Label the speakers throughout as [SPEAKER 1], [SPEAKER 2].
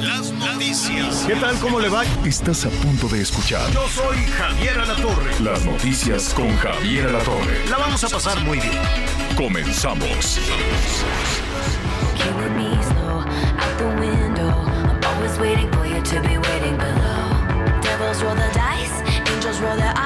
[SPEAKER 1] Las noticias.
[SPEAKER 2] ¿Qué tal? ¿Cómo le va?
[SPEAKER 3] Estás a punto de escuchar
[SPEAKER 2] Yo soy Javier Alatorre.
[SPEAKER 3] las noticias con Javier Alatorre.
[SPEAKER 2] La vamos a pasar muy bien.
[SPEAKER 3] Comenzamos.
[SPEAKER 4] Waiting for you to be waiting below. Devils roll the dice, angels roll their eyes.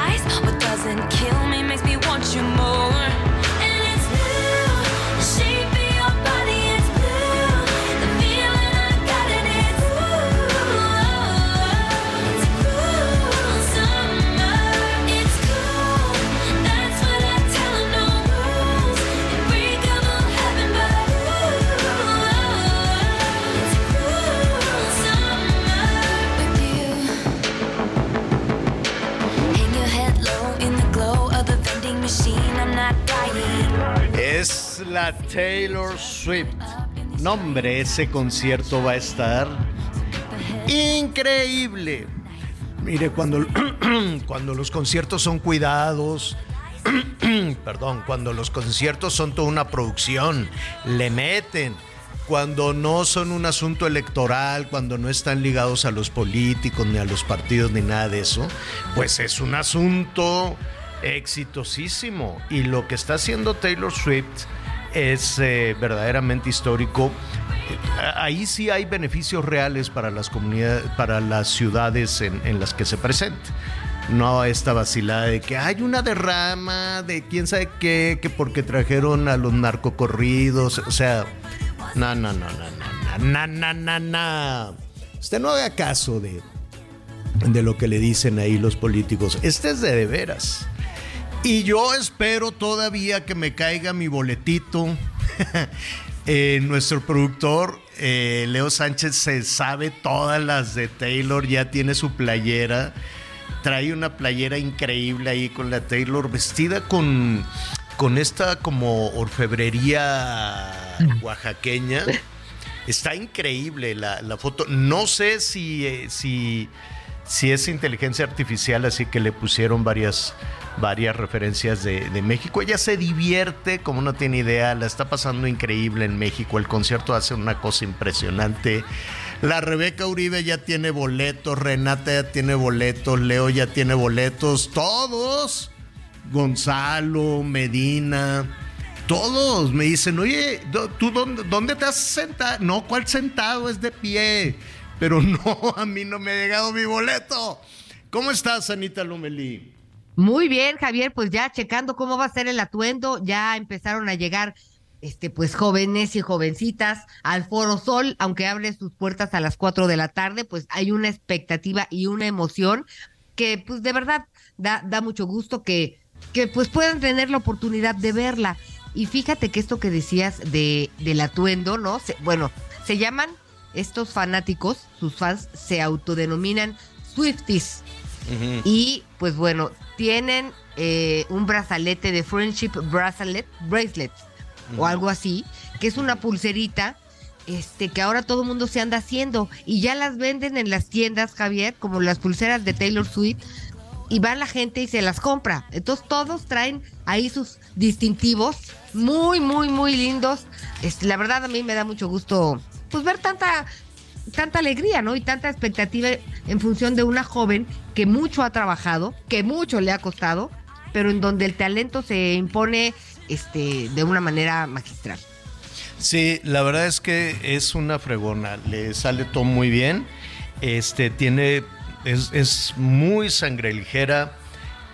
[SPEAKER 2] Taylor Swift. No, hombre, ese concierto va a estar increíble. Mire, cuando, cuando los conciertos son cuidados, perdón, cuando los conciertos son toda una producción, le meten. Cuando no son un asunto electoral, cuando no están ligados a los políticos, ni a los partidos, ni nada de eso, pues es un asunto exitosísimo. Y lo que está haciendo Taylor Swift es eh, verdaderamente histórico. Eh, Ahí sí hay beneficios reales para las comunidades, para las ciudades en, las que se presenta. No esta vacilada de que hay una derrama de quién sabe qué, que porque trajeron a los narcocorridos. O sea, no, no, no, no, no, no, no, no, no. Usted no haga caso de, de lo que le dicen ahí los políticos. Este es de veras. Y yo espero todavía que me caiga mi boletito. Eh, nuestro productor, eh, Leo Sánchez, se sabe todas las de Taylor, ya tiene su playera. Trae una playera increíble ahí con la Taylor, vestida con, con esta como orfebrería oaxaqueña. Está increíble la, la foto. No sé si, eh, si, si es inteligencia artificial, así que le pusieron varias, varias referencias de, de México. Ella se divierte, como no tiene idea, la está pasando increíble en México. El concierto hace una cosa impresionante. La Rebeca Uribe ya tiene boletos, Renata ya tiene boletos, Leo ya tiene boletos, todos. Gonzalo, Medina, todos me dicen, oye, ¿tú dónde, dónde te has sentado? No, ¿cuál sentado? Es de pie. Pero no, a mí no me ha llegado mi boleto. ¿Cómo estás, Anita Lomelí?
[SPEAKER 5] Muy bien, Javier, pues ya checando cómo va a ser el atuendo, ya empezaron a llegar este pues jóvenes y jovencitas al Foro Sol, aunque abre sus puertas a las 4 de la tarde, pues hay una expectativa y una emoción que pues de verdad da, da mucho gusto que, que pues puedan tener la oportunidad de verla. Y fíjate que esto que decías de, del atuendo, ¿no? Bueno, se llaman estos fanáticos, sus fans se autodenominan Swifties. Y pues bueno, tienen eh, un brazalete de Friendship Bracelet, Bracelet o algo así, que es una pulserita este que ahora todo el mundo se anda haciendo y ya las venden en las tiendas, Javier, como las pulseras de Taylor Swift y va la gente y se las compra. Entonces todos traen ahí sus distintivos muy, muy, muy lindos. Este, la verdad a mí me da mucho gusto pues ver tanta tanta alegría, ¿no? Y tanta expectativa en función de una joven que mucho ha trabajado, que mucho le ha costado, pero en donde el talento se impone este de una manera magistral.
[SPEAKER 2] Sí, la verdad es que es una fregona, le sale todo muy bien. Este tiene es, es muy sangre ligera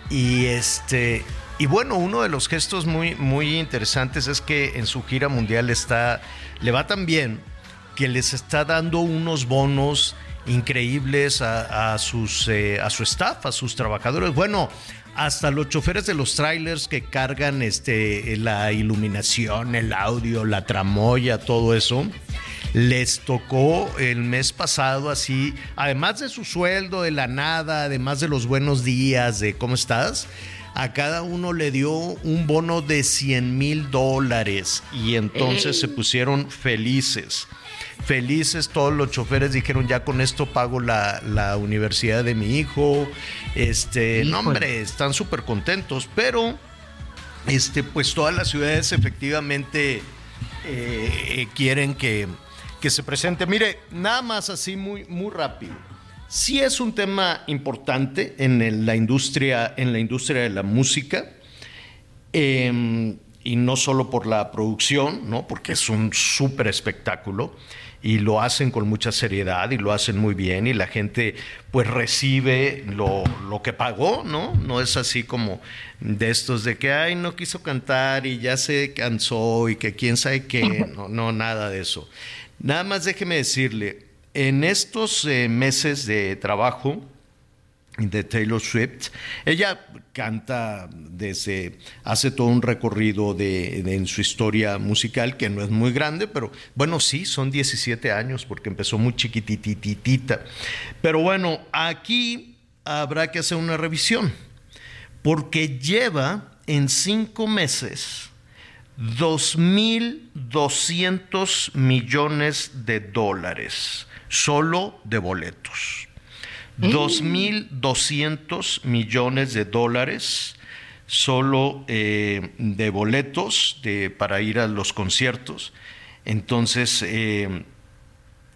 [SPEAKER 2] y este y bueno, uno de los gestos muy muy interesantes es que en su gira mundial está le va tan bien que les está dando unos bonos increíbles a, sus, eh, a su staff, a sus trabajadores. Bueno, hasta los choferes de los trailers que cargan este, la iluminación, el audio, la tramoya, todo eso. Les tocó el mes pasado así, además de su sueldo, de la nada, además de los buenos días, de cómo estás, a cada uno le dio un bono de 100 mil dólares y entonces se pusieron felices felices, todos los choferes dijeron ya con esto pago la, universidad de mi hijo, este, no hombre, están súper contentos, pero este, pues todas las ciudades efectivamente eh, quieren que, que se presente. Mire, nada más así muy, muy rápido. Sí es un tema importante en la industria, en la industria de la música. Em, y no solo por la producción, ¿no? porque es un súper espectáculo, y lo hacen con mucha seriedad y lo hacen muy bien y la gente pues recibe lo, lo, que pagó, ¿no? No es así como de estos de que, ay, no quiso cantar y ya se cansó y que quién sabe qué, no, no, nada de eso. Nada más déjeme decirle, en estos eh, meses de trabajo, de Taylor Swift. Ella canta desde, hace todo un recorrido de, en su historia musical que no es muy grande, pero bueno, sí, son 17 años porque empezó muy chiquitititita. Pero bueno, aquí habrá que hacer una revisión porque lleva en cinco meses 2.200 millones de dólares solo de boletos. 2.200 millones de dólares solo eh, de boletos para ir a los conciertos. Entonces, eh,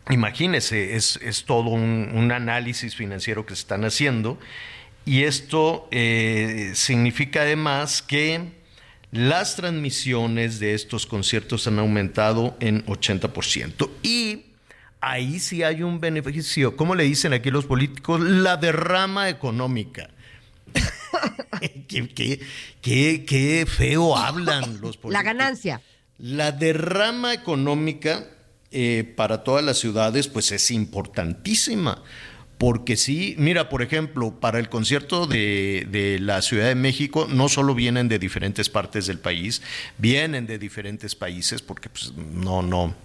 [SPEAKER 2] imagínense, es, todo un, análisis financiero que se están haciendo y esto eh, significa además que las transmisiones de estos conciertos han aumentado en 80% y ahí sí hay un beneficio. ¿Cómo le dicen aquí los políticos? La derrama económica. qué, feo hablan los políticos.
[SPEAKER 5] La ganancia.
[SPEAKER 2] La derrama económica eh, para todas las ciudades, pues es importantísima. Porque sí, mira, por ejemplo, para el concierto de, de, la Ciudad de México, no solo vienen de diferentes partes del país, vienen de diferentes países, porque pues, no, no,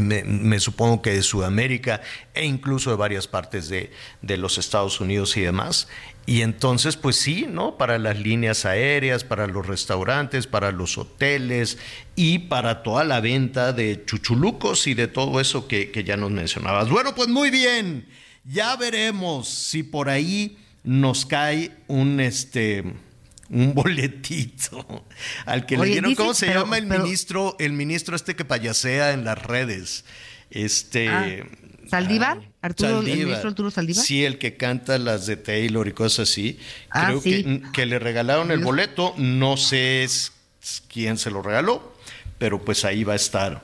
[SPEAKER 2] me, supongo que de Sudamérica e incluso de varias partes de, los Estados Unidos y demás. Y entonces, pues sí, ¿no? Para las líneas aéreas, para los restaurantes, para los hoteles y para toda la venta de chuchulucos y de todo eso que, que ya nos mencionabas. Bueno, pues muy bien. Ya veremos si por ahí nos cae un este un boletito al que le dieron, ¿cómo se llama el ministro? El ministro este que payasea en las redes. Este.
[SPEAKER 5] Ah, ¿Saldívar? Arturo, ¿El ministro Arturo Saldívar?
[SPEAKER 2] Sí, el que canta las de Taylor y cosas así. Ah, Creo que, que, le regalaron el boleto. No sé quién se lo regaló, pero pues ahí va a estar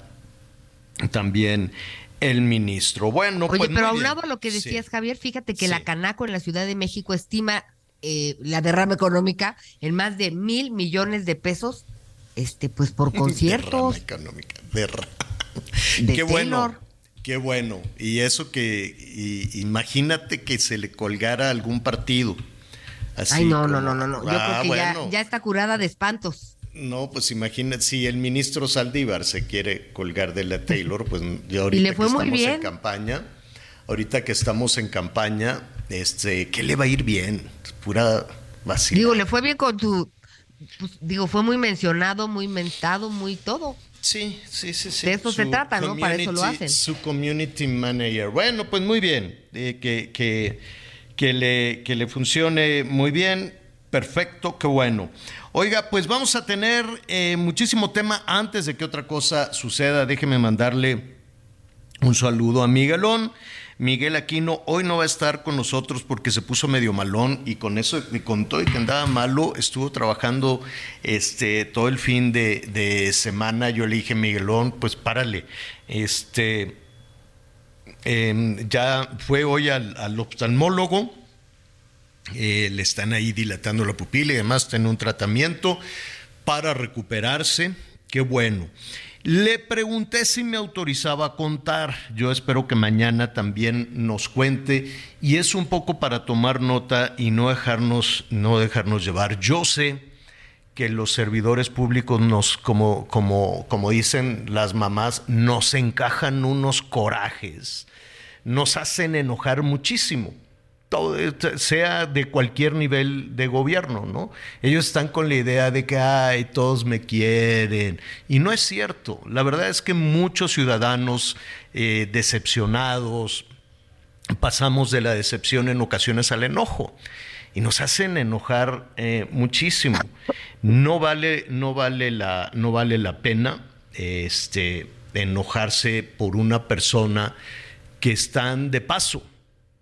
[SPEAKER 2] también el ministro. Bueno,
[SPEAKER 5] Oye,
[SPEAKER 2] pues
[SPEAKER 5] pero aunado a lo que decías, Javier, fíjate que la Canaco en la Ciudad de México estima eh, la derrama económica en más de mil millones de pesos, este, pues por conciertos.
[SPEAKER 2] derrama económica, Qué bueno. Qué bueno. Y eso que, imagínate que se le colgara algún partido.
[SPEAKER 5] Así Ay, no, no, no, no, no. Yo ah, creo que ya, está curada de espantos.
[SPEAKER 2] No, pues imagínate, si el ministro Saldívar se quiere colgar de la Taylor, pues ya ahorita
[SPEAKER 5] le fue
[SPEAKER 2] que
[SPEAKER 5] muy
[SPEAKER 2] estamos
[SPEAKER 5] bien.
[SPEAKER 2] en campaña, ahorita que estamos en campaña, este, ¿qué le va a ir bien? Pura vacía.
[SPEAKER 5] Digo, le fue bien con tu, pues, digo, fue muy mencionado, muy mentado, muy todo.
[SPEAKER 2] Sí, sí, sí, sí.
[SPEAKER 5] De eso se trata, ¿no? Para eso lo hacen.
[SPEAKER 2] Su community manager. Bueno, pues muy bien. Eh, que, que, que, le, que le funcione muy bien. Perfecto, qué bueno. Oiga, pues vamos a tener eh, muchísimo tema. Antes de que otra cosa suceda, déjeme mandarle un saludo a Miguelón. Miguel Aquino hoy no va a estar con nosotros porque se puso medio malón y con eso me contó y que andaba malo, estuvo trabajando este todo el fin de, semana. Yo le dije, Miguelón, pues párale. Este em, ya fue hoy al, oftalmólogo. Eh, le están ahí dilatando la pupila y además tiene un tratamiento para recuperarse. Qué bueno. Le pregunté si me autorizaba a contar. Yo espero que mañana también nos cuente y es un poco para tomar nota y no dejarnos no dejarnos llevar. Yo sé que los servidores públicos nos como como como dicen las mamás nos encajan unos corajes. Nos hacen enojar muchísimo sea de cualquier nivel de gobierno, ¿no? Ellos están con la idea de que, ay, todos me quieren. Y no es cierto. La verdad es que muchos ciudadanos eh, decepcionados pasamos de la decepción en ocasiones al enojo. Y nos hacen enojar eh, muchísimo. No vale, no vale la, no vale la pena este, enojarse por una persona que están de paso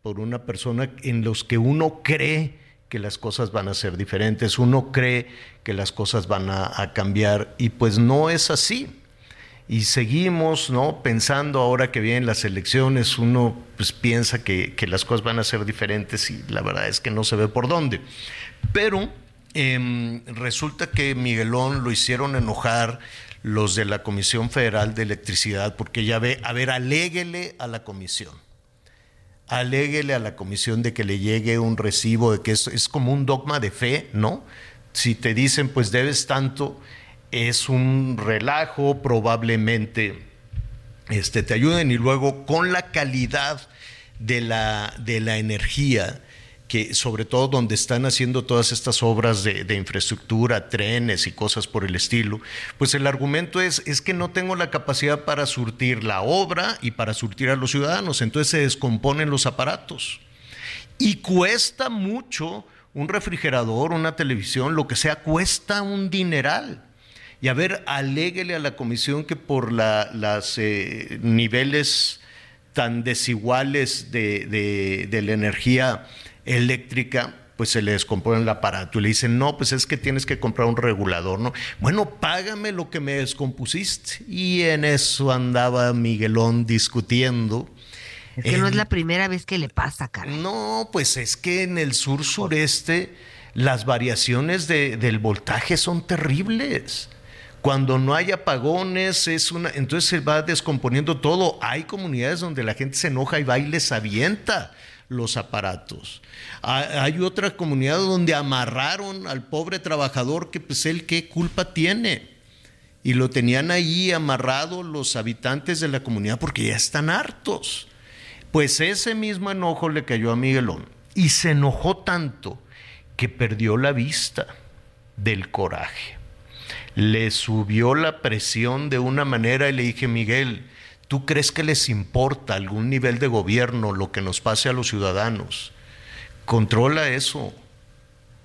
[SPEAKER 2] por una persona en los que uno cree que las cosas van a ser diferentes, uno cree que las cosas van a, cambiar y pues no es así. Y seguimos, ¿no? Pensando ahora que vienen las elecciones, uno pues piensa que, las cosas van a ser diferentes y la verdad es que no se ve por dónde. Pero em, resulta que Miguelón lo hicieron enojar los de la Comisión Federal de Electricidad porque ya ve, a ver, aléguele a la comisión aléguele a la comisión de que le llegue un recibo, de que es, es como un dogma de fe, ¿no? Si te dicen, pues debes tanto, es un relajo, probablemente este, te ayuden y luego con la calidad de la, de la energía que sobre todo donde están haciendo todas estas obras de, infraestructura, trenes y cosas por el estilo, pues el argumento es, es que no tengo la capacidad para surtir la obra y para surtir a los ciudadanos, entonces se descomponen los aparatos. Y cuesta mucho un refrigerador, una televisión, lo que sea, cuesta un dineral. Y a ver, aléguele a la comisión que por los eh, niveles tan desiguales de, de la energía, eléctrica, pues se le descompone el aparato y le dicen, no, pues es que tienes que comprar un regulador, ¿no? Bueno, págame lo que me descompusiste. Y en eso andaba Miguelón discutiendo.
[SPEAKER 5] Es que no es la primera vez que le pasa, cara.
[SPEAKER 2] No, pues es que en el sur sureste las variaciones del voltaje son terribles. Cuando no hay apagones, es una, entonces se va descomponiendo todo. Hay comunidades donde la gente se enoja y va y les avienta los aparatos. Hay otra comunidad donde amarraron al pobre trabajador que pues él qué culpa tiene. Y lo tenían ahí amarrado los habitantes de la comunidad porque ya están hartos. Pues ese mismo enojo le cayó a Miguelón y se enojó tanto que perdió la vista del coraje. Le subió la presión de una manera y le dije, Miguel, ¿Tú crees que les importa algún nivel de gobierno lo que nos pase a los ciudadanos? Controla eso.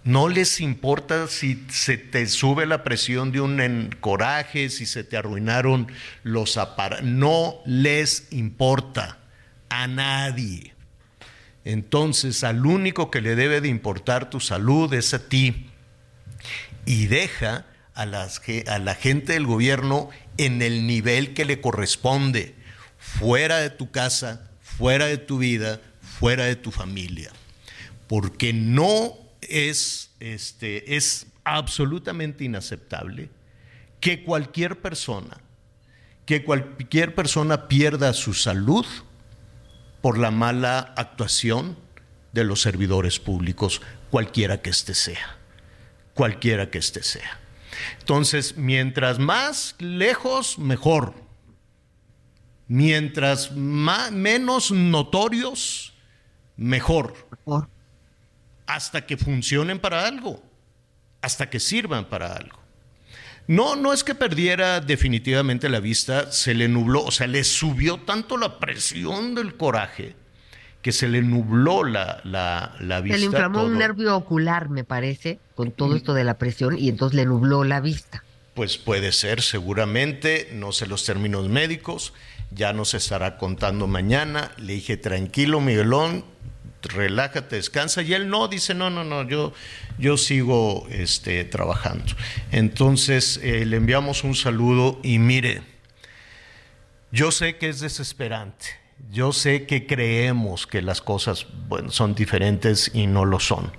[SPEAKER 2] No les importa si se te sube la presión de un coraje, si se te arruinaron los aparatos. No les importa a nadie. Entonces, al único que le debe de importar tu salud es a ti. Y deja a, la gente del gobierno en el nivel que le corresponde, fuera de tu casa, fuera de tu vida, fuera de tu familia. Porque no es, este, es absolutamente inaceptable que cualquier persona, que cualquier persona pierda su salud por la mala actuación de los servidores públicos, cualquiera que éste sea, cualquiera que éste sea. Entonces, mientras más lejos, mejor. Mientras menos notorios, mejor. Hasta que funcionen para algo, hasta que sirvan para algo. No, no es que perdiera definitivamente la vista, se le nubló, o sea, le subió tanto la presión del coraje que se le nubló la, la, vista.
[SPEAKER 5] Se le inflamó un nervio ocular, me parece, con todo esto de la presión, y entonces le nubló la vista.
[SPEAKER 2] Pues puede ser, seguramente, no sé los términos médicos, ya nos estará contando mañana. Le dije, tranquilo, Miguelón, relájate, descansa. Y él no, dice, no, no, no, yo, yo sigo este, trabajando. Entonces eh, le enviamos un saludo y mire, yo sé que es desesperante yo sé que creemos que las cosas son diferentes y no lo son.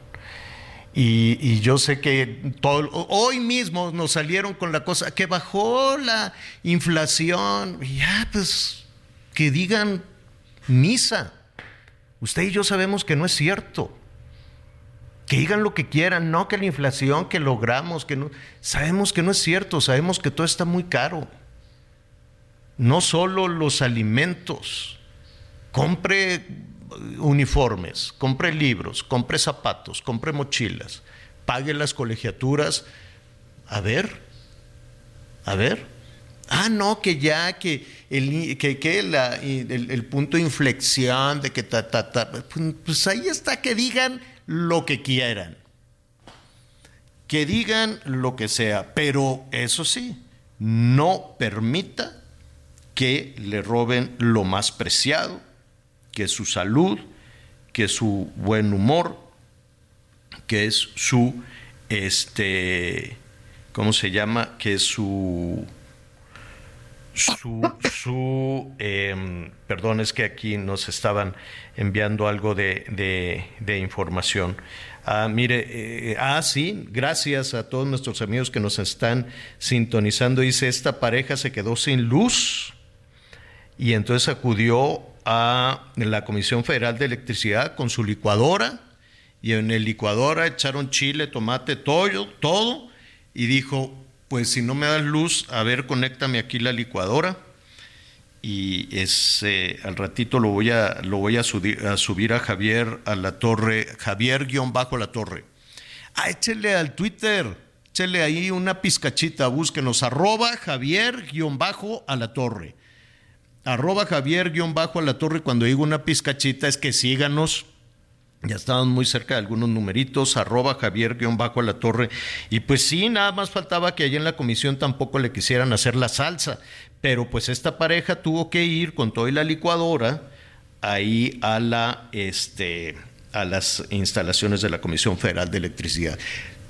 [SPEAKER 2] Y, yo sé que hoy mismo nos salieron con la cosa que bajó la inflación. Ya, pues, que digan misa. Usted y yo sabemos que no es cierto. Que digan lo que quieran, no que la inflación que logramos, que no. Sabemos que no es cierto, sabemos que todo está muy caro. No solo los alimentos. Compre uniformes, compre libros, compre zapatos, compre mochilas, pague las colegiaturas. A ver, a ver. Ah, no, que ya, que el, que, el, punto de inflexión de que ta, ta, ta, pues ahí está, que digan lo que quieran. Que digan lo que sea, pero eso sí, no permita que le roben lo más preciado, que su salud, que su buen humor, que es su, este, ¿cómo se llama? Que es su, su, su em, perdón, es que aquí nos estaban enviando algo de, información. Ah, mire, eh, ah, sí, gracias a todos nuestros amigos que nos están sintonizando. Dice, esta pareja se quedó sin luz y entonces acudió a la Comisión Federal de Electricidad con su licuadora. Y en el licuadora echaron chile, tomate, todo, todo. Y dijo, pues si no me das luz, a ver, conéctame aquí la licuadora y ese al ratito lo voy a lo voy a, subir, a subir a Javier a la torre, Javier guion bajo la torre. Ah, échele al Twitter, échele ahí una pizcachita, búsquenos, arroba Javier guion bajo a la torre arroba Javier guion bajo a la torre, cuando digo una pizcachita es que síganos. Ya estamos muy cerca de algunos numeritos, arroba Javier guion bajo a la torre. Y pues sí, nada más faltaba que allí en la comisión tampoco le quisieran hacer la salsa. Pero pues esta pareja tuvo que ir con toda la licuadora ahí a la este a las instalaciones de la Comisión Federal de Electricidad.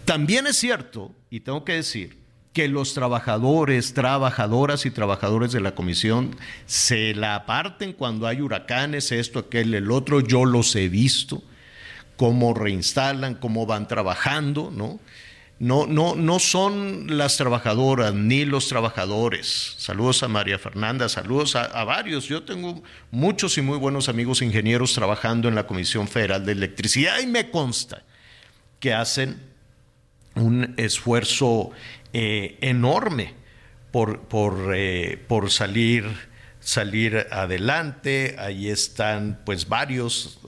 [SPEAKER 2] También es cierto, y tengo que decir, que los trabajadores, trabajadoras y trabajadores de la comisión se la aparten cuando hay huracanes, esto, aquel, el otro, yo los he visto, cómo reinstalan, cómo van trabajando, ¿no? No, no, no son las trabajadoras ni los trabajadores. Saludos a María Fernanda, saludos a, a, varios. Yo tengo muchos y muy buenos amigos ingenieros trabajando en la Comisión Federal de Electricidad y me consta que hacen un esfuerzo eh, enorme por, por, eh, por salir, salir adelante. Ahí están pues varios,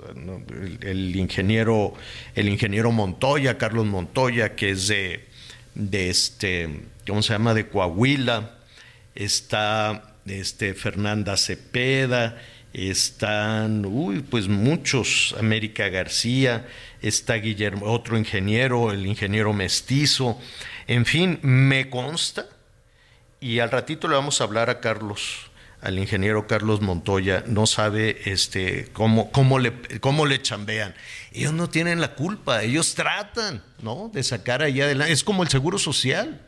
[SPEAKER 2] el, ingeniero, el ingeniero Montoya, Carlos Montoya, que es de, de este, ¿cómo se llama? de Coahuila. Está este, Fernanda Cepeda, están, uy, pues muchos, América García, está Guillermo, otro ingeniero, el ingeniero mestizo, en fin, me consta, y al ratito le vamos a hablar a Carlos, al ingeniero Carlos Montoya, no sabe este, cómo, cómo, le, cómo le chambean. Ellos no tienen la culpa, ellos tratan ¿no? de sacar allá adelante. Es como el seguro social.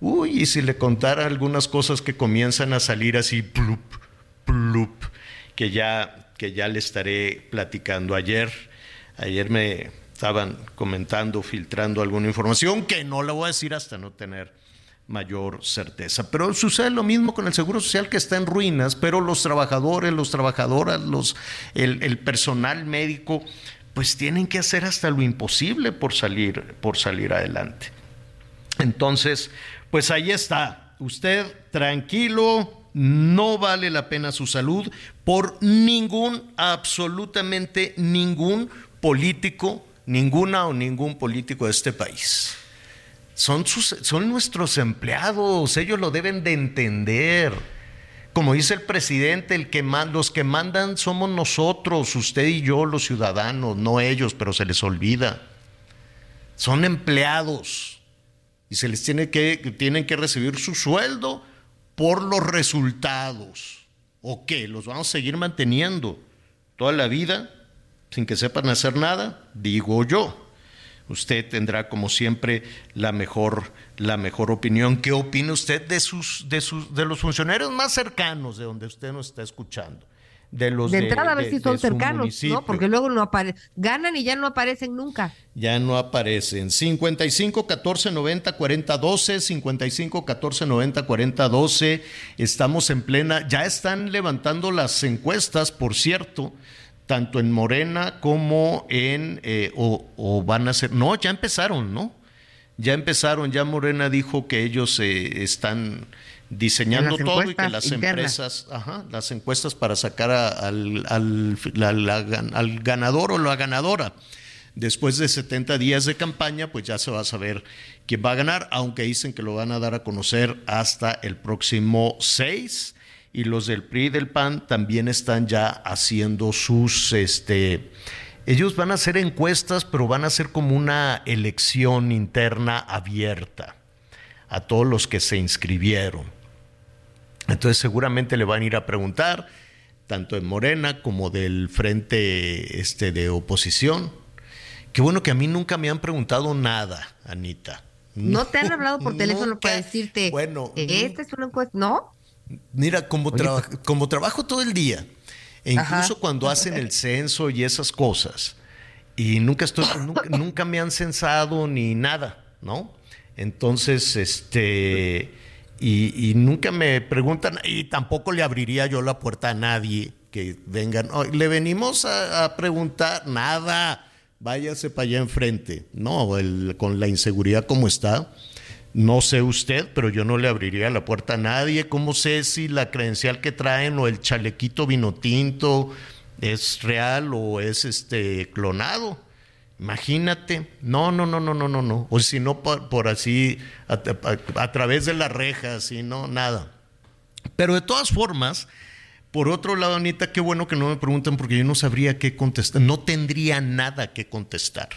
[SPEAKER 2] Uy, y si le contara algunas cosas que comienzan a salir así, plup, plup, que ya, que ya le estaré platicando ayer. Ayer me, estaban comentando, filtrando alguna información que no la voy a decir hasta no tener mayor certeza. Pero sucede lo mismo con el Seguro Social que está en ruinas, pero los trabajadores, los trabajadoras, los, el, el personal médico, pues tienen que hacer hasta lo imposible por salir, por salir adelante. Entonces, pues ahí está. Usted tranquilo, no vale la pena su salud por ningún, absolutamente ningún político ninguna o ningún político de este país. Son, son nuestros empleados, ellos lo deben de entender. Como dice el presidente, el que los que mandan somos nosotros, usted y yo, los ciudadanos, no ellos, pero se les olvida. Son empleados y se les tiene que, tienen que recibir su sueldo por los resultados. ¿O qué? ¿Los vamos a seguir manteniendo toda la vida? sin que sepan hacer nada, digo yo. Usted tendrá como siempre la mejor, la mejor opinión. ¿Qué opina usted de, sus, de, sus, de los funcionarios más cercanos de donde usted nos está escuchando? De los
[SPEAKER 5] de
[SPEAKER 2] de,
[SPEAKER 5] entrada a ver
[SPEAKER 2] de-
[SPEAKER 5] si son cercanos. ¿no? Porque luego no aparecen, ganan y ya no aparecen nunca.
[SPEAKER 2] Ya no aparecen. 55 14 90 40 12, 55 14 90 40 12. Estamos en plena. Ya están levantando las encuestas, por cierto, tanto en Morena como en. eh, o, o van a ser. No, ya empezaron, ¿no? Ya empezaron. Ya Morena dijo que ellos eh, están diseñando todo y que las
[SPEAKER 5] internas.
[SPEAKER 2] empresas, ajá, las encuestas para sacar a- al, al- la- la- al ganador o la ganadora. Después de 70 días de campaña, pues ya se va a saber quién va a ganar, aunque dicen que lo van a dar a conocer hasta el próximo 6. Y los del PRI y del PAN también están ya haciendo sus, este, ellos van a hacer encuestas, pero van a hacer como una elección interna abierta a todos los que se inscribieron. Entonces seguramente le van a ir a preguntar, tanto en Morena como del frente este, de oposición. Qué bueno que a mí nunca me han preguntado nada, Anita.
[SPEAKER 5] ¿No te han hablado por teléfono para decirte,
[SPEAKER 2] Bueno,
[SPEAKER 5] "Eh, esta es una encuesta? ¿No?
[SPEAKER 2] Mira, como, traba- como trabajo todo el día, e incluso
[SPEAKER 5] Ajá.
[SPEAKER 2] cuando hacen el censo y esas cosas, y nunca estoy, nunca, nunca me han censado ni nada, ¿no? Entonces, este, y, y nunca me preguntan, y tampoco le abriría yo la puerta a nadie que vengan, "Oh, le venimos a, preguntar, nada, váyase para allá enfrente. No, el- con la inseguridad como está, no sé usted, pero yo no le abriría la puerta a nadie. ¿Cómo sé si la credencial que traen o el chalequito vino tinto es real o es este clonado? Imagínate. No, no, no, no, no, no, no. O si no, por, así, a través de las rejas, y no, nada. Pero de todas formas, por otro lado, Anita, qué bueno que no me preguntan porque yo no sabría qué contestar. No tendría nada que contestar.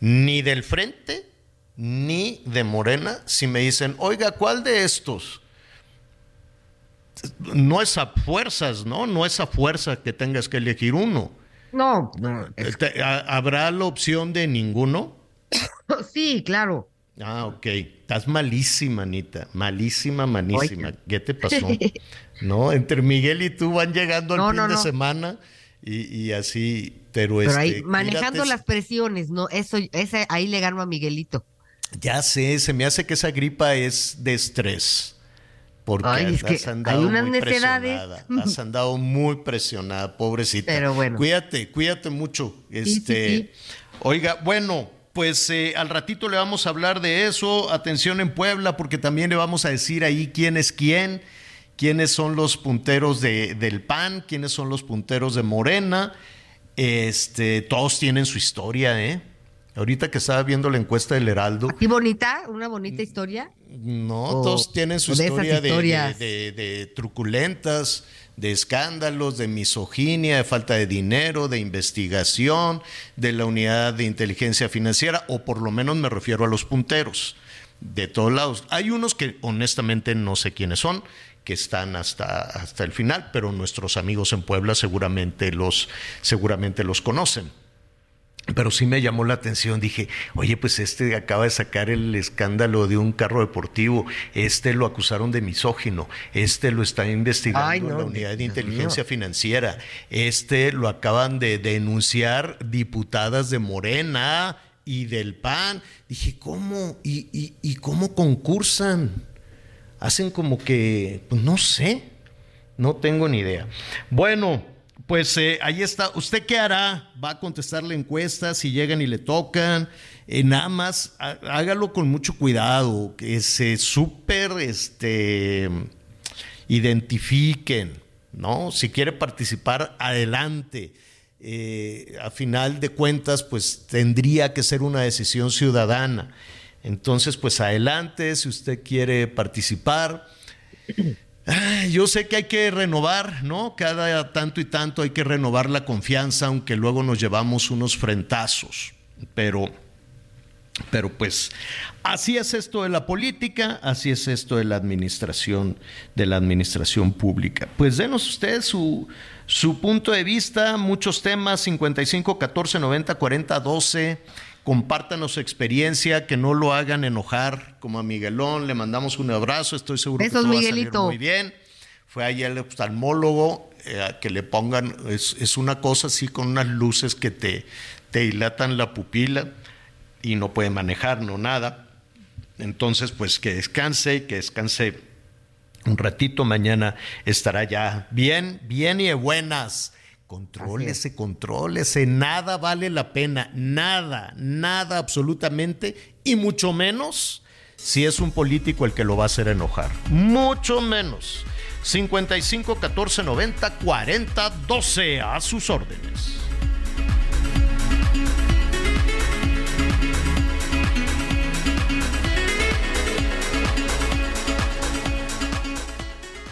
[SPEAKER 2] Ni del frente, ni de Morena, si me dicen, oiga, ¿cuál de estos? No es a fuerzas, ¿no? No es a fuerza que tengas que elegir uno.
[SPEAKER 5] No, no. es-
[SPEAKER 2] Te- a- ¿Habrá la opción de ninguno?
[SPEAKER 5] Sí, claro.
[SPEAKER 2] Ah, ok. Estás malísima, Anita. Malísima, malísima. ¿Qué te pasó? no, entre Miguel y tú van llegando al fin
[SPEAKER 5] no,
[SPEAKER 2] de semana y, y así, pero,
[SPEAKER 5] Pero
[SPEAKER 2] este,
[SPEAKER 5] ahí, manejando
[SPEAKER 2] cuídate.
[SPEAKER 5] las presiones, no, eso, ese, ahí le gano a Miguelito.
[SPEAKER 2] Ya sé, se me hace que esa gripa es de estrés. Porque
[SPEAKER 5] Ay, es que
[SPEAKER 2] has andado
[SPEAKER 5] hay unas
[SPEAKER 2] muy
[SPEAKER 5] necedades.
[SPEAKER 2] presionada. Has andado muy presionada, pobrecita.
[SPEAKER 5] Pero bueno.
[SPEAKER 2] Cuídate, cuídate mucho.
[SPEAKER 5] Sí, sí,
[SPEAKER 2] Este,
[SPEAKER 5] sí.
[SPEAKER 2] Oiga, bueno, pues eh, al ratito le vamos a hablar de eso. Atención en Puebla, porque también le vamos a decir ahí quién es quién, quiénes son los punteros de, del PAN, quiénes son los punteros de Morena. Este, todos tienen su historia, ¿eh? Ahorita que estaba viendo la encuesta del Heraldo,
[SPEAKER 5] ¿Así bonita? ¿Una bonita historia?
[SPEAKER 2] No,
[SPEAKER 5] O-
[SPEAKER 2] todos tienen su historia de, de-
[SPEAKER 5] historias.
[SPEAKER 2] de- de truculentas, de escándalos, de misoginia, de falta de dinero, de investigación, de la unidad de inteligencia financiera, o por lo menos me refiero a los punteros, de todos lados. Hay unos que honestamente no sé quiénes son, que están hasta, hasta el final, pero nuestros amigos en Puebla seguramente los, seguramente los conocen. Pero sí me llamó la atención, dije, oye, pues este acaba de sacar el escándalo de un carro deportivo, este lo acusaron de misógino, este lo está investigando
[SPEAKER 5] Ay, no,
[SPEAKER 2] en la unidad de inteligencia financiera, este lo acaban de denunciar diputadas de Morena y del PAN. Dije, ¿cómo? ¿Y, y, y cómo concursan? Hacen como que, pues no sé, no tengo ni idea. Bueno, pues eh, ahí está. ¿Usted qué hará? ¿Va a contestar la encuesta si llegan y le tocan? Eh, nada más há- hágalo con mucho cuidado, que se súper este, identifiquen, ¿no? Si quiere participar, adelante. Eh, a final de cuentas, pues tendría que ser una decisión ciudadana. Entonces, pues adelante, si usted quiere participar. Ay, Yo sé que hay que renovar, ¿no? Cada tanto y tanto hay que renovar la confianza, aunque luego nos llevamos unos frentazos. Pero, pero pues, así es esto de la política, así es esto de la administración, de la administración pública. Pues denos usted su, su punto de vista, muchos temas, 55 14 90 40 12. Compártanos su experiencia, que no lo hagan enojar como a Miguelón. Le mandamos un abrazo, estoy seguro
[SPEAKER 5] Besos,
[SPEAKER 2] que todo va a salir muy bien. fue ahí al oftalmólogo eh, que le pongan, es, es, una cosa así con unas luces que te, te dilatan la pupila y no puede manejar, no nada. Entonces, pues que descanse, que descanse un ratito, mañana estará ya bien, bien y de buenas. Contrólese, contrólese, nada vale la pena, nada, nada absolutamente, y mucho menos si es un político el que lo va a hacer enojar. Mucho menos. 55 14 90 40 12 a sus órdenes.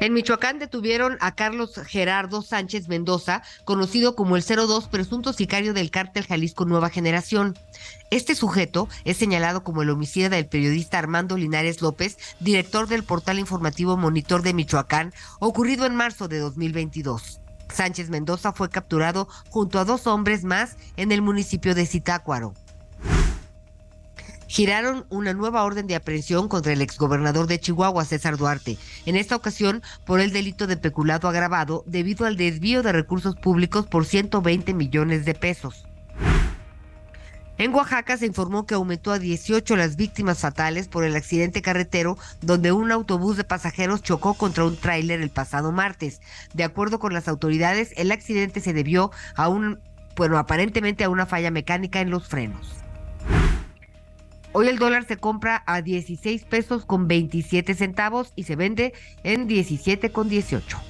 [SPEAKER 5] En Michoacán detuvieron a Carlos Gerardo Sánchez Mendoza, conocido como el 02 presunto sicario del cártel Jalisco Nueva Generación. Este sujeto es señalado como el homicida del periodista Armando Linares López, director del portal informativo Monitor de Michoacán, ocurrido en marzo de 2022. Sánchez Mendoza fue capturado junto a dos hombres más en el municipio de Zitácuaro giraron una nueva orden de aprehensión contra el exgobernador de Chihuahua, César Duarte, en esta ocasión por el delito de peculado agravado debido al desvío de recursos públicos por 120 millones de pesos. En Oaxaca se informó que aumentó a 18 las víctimas fatales por el accidente carretero donde un autobús de pasajeros chocó contra un tráiler el pasado martes. De acuerdo con las autoridades, el accidente se debió a un, bueno, aparentemente a una falla mecánica en los frenos. Hoy el dólar se compra a 16 pesos con 27 centavos y se vende en 17 con 18.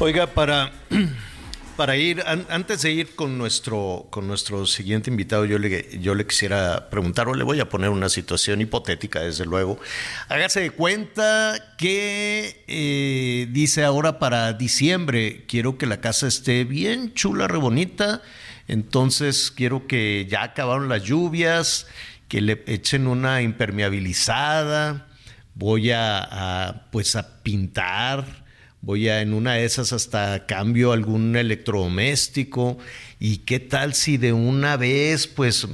[SPEAKER 2] Oiga, para, para ir, antes de ir con nuestro, con nuestro siguiente invitado, yo le, yo le quisiera preguntar, o le voy a poner una situación hipotética, desde luego. Hágase de cuenta que eh, dice ahora para diciembre, quiero que la casa esté bien chula, re bonita. Entonces quiero que ya acabaron las lluvias, que le echen una impermeabilizada, voy a pues a pintar voy a en una de esas hasta cambio algún electrodoméstico y qué tal si de una vez pues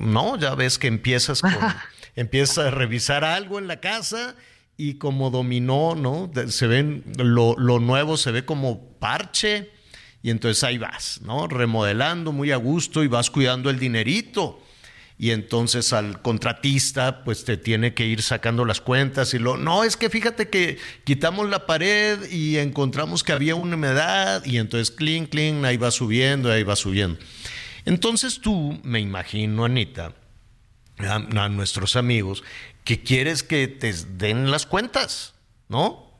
[SPEAKER 2] no, ya ves que empiezas con, empiezas a revisar algo en la casa y como dominó, ¿no? Se ven lo, lo nuevo se ve como parche y entonces ahí vas, ¿no? Remodelando muy a gusto y vas cuidando el dinerito y entonces al contratista pues te tiene que ir sacando las cuentas y lo no es que fíjate que quitamos la pared y encontramos que había una humedad y entonces clean clean ahí va subiendo ahí va subiendo entonces tú me imagino Anita a, nuestros amigos que quieres que te den las cuentas no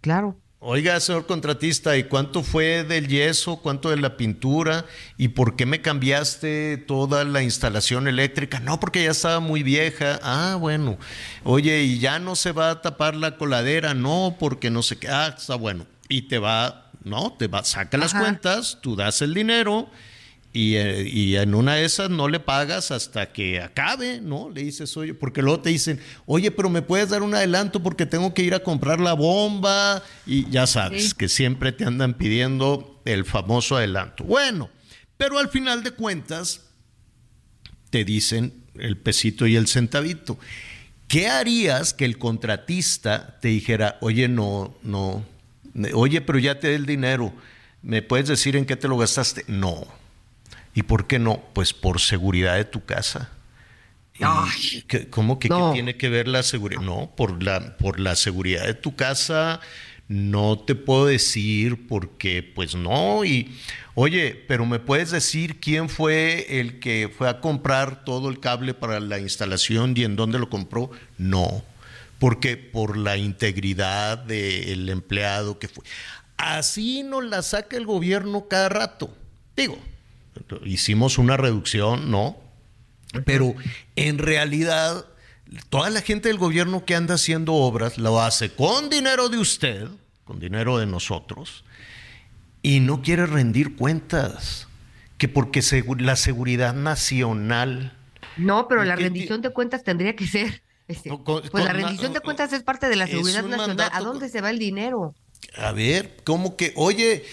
[SPEAKER 5] claro.
[SPEAKER 2] Oiga, señor contratista, ¿y cuánto fue del yeso? ¿Cuánto de la pintura? ¿Y por qué me cambiaste toda la instalación eléctrica? No, porque ya estaba muy vieja. Ah, bueno. Oye, ¿y ya no se va a tapar la coladera? No, porque no sé qué. Ah, está bueno. Y te va, no, te va, saca las cuentas, tú das el dinero eh, y, en una de esas no le pagas hasta que acabe, ¿no? Le dices, oye, porque luego te dicen, oye, pero me puedes dar un adelanto porque tengo que ir a comprar la bomba y ya sabes que siempre te andan pidiendo el famoso adelanto. Bueno, pero al final de cuentas te dicen el pesito y el centavito. ¿Qué harías que el contratista te dijera, oye, no, no, oye, pero ya te dé el dinero? ¿Me puedes decir en qué te lo gastaste? No. ¿Y por qué no? Pues por seguridad de tu casa. ¿Cómo que ¿qué tiene que ver la seguridad? No, por la, por la seguridad de tu casa no te puedo decir porque pues no y oye, pero me puedes decir quién fue el que fue a comprar todo el cable para la instalación y en dónde lo compró? No, porque por la integridad del empleado que fue. Así nos la saca el gobierno cada rato. Digo, hicimos una reducción, ¿no? Pero en realidad toda la gente del gobierno que anda haciendo obras lo hace con dinero de usted, con dinero de nosotros, y no quiere rendir cuentas, que porque la seguridad nacional...
[SPEAKER 5] No, pero la rendición de cuentas tendría que ser... Este, pues la rendición de cuentas es parte de la seguridad nacional. ¿A dónde se va el dinero?
[SPEAKER 2] A ver, ¿cómo que, oye,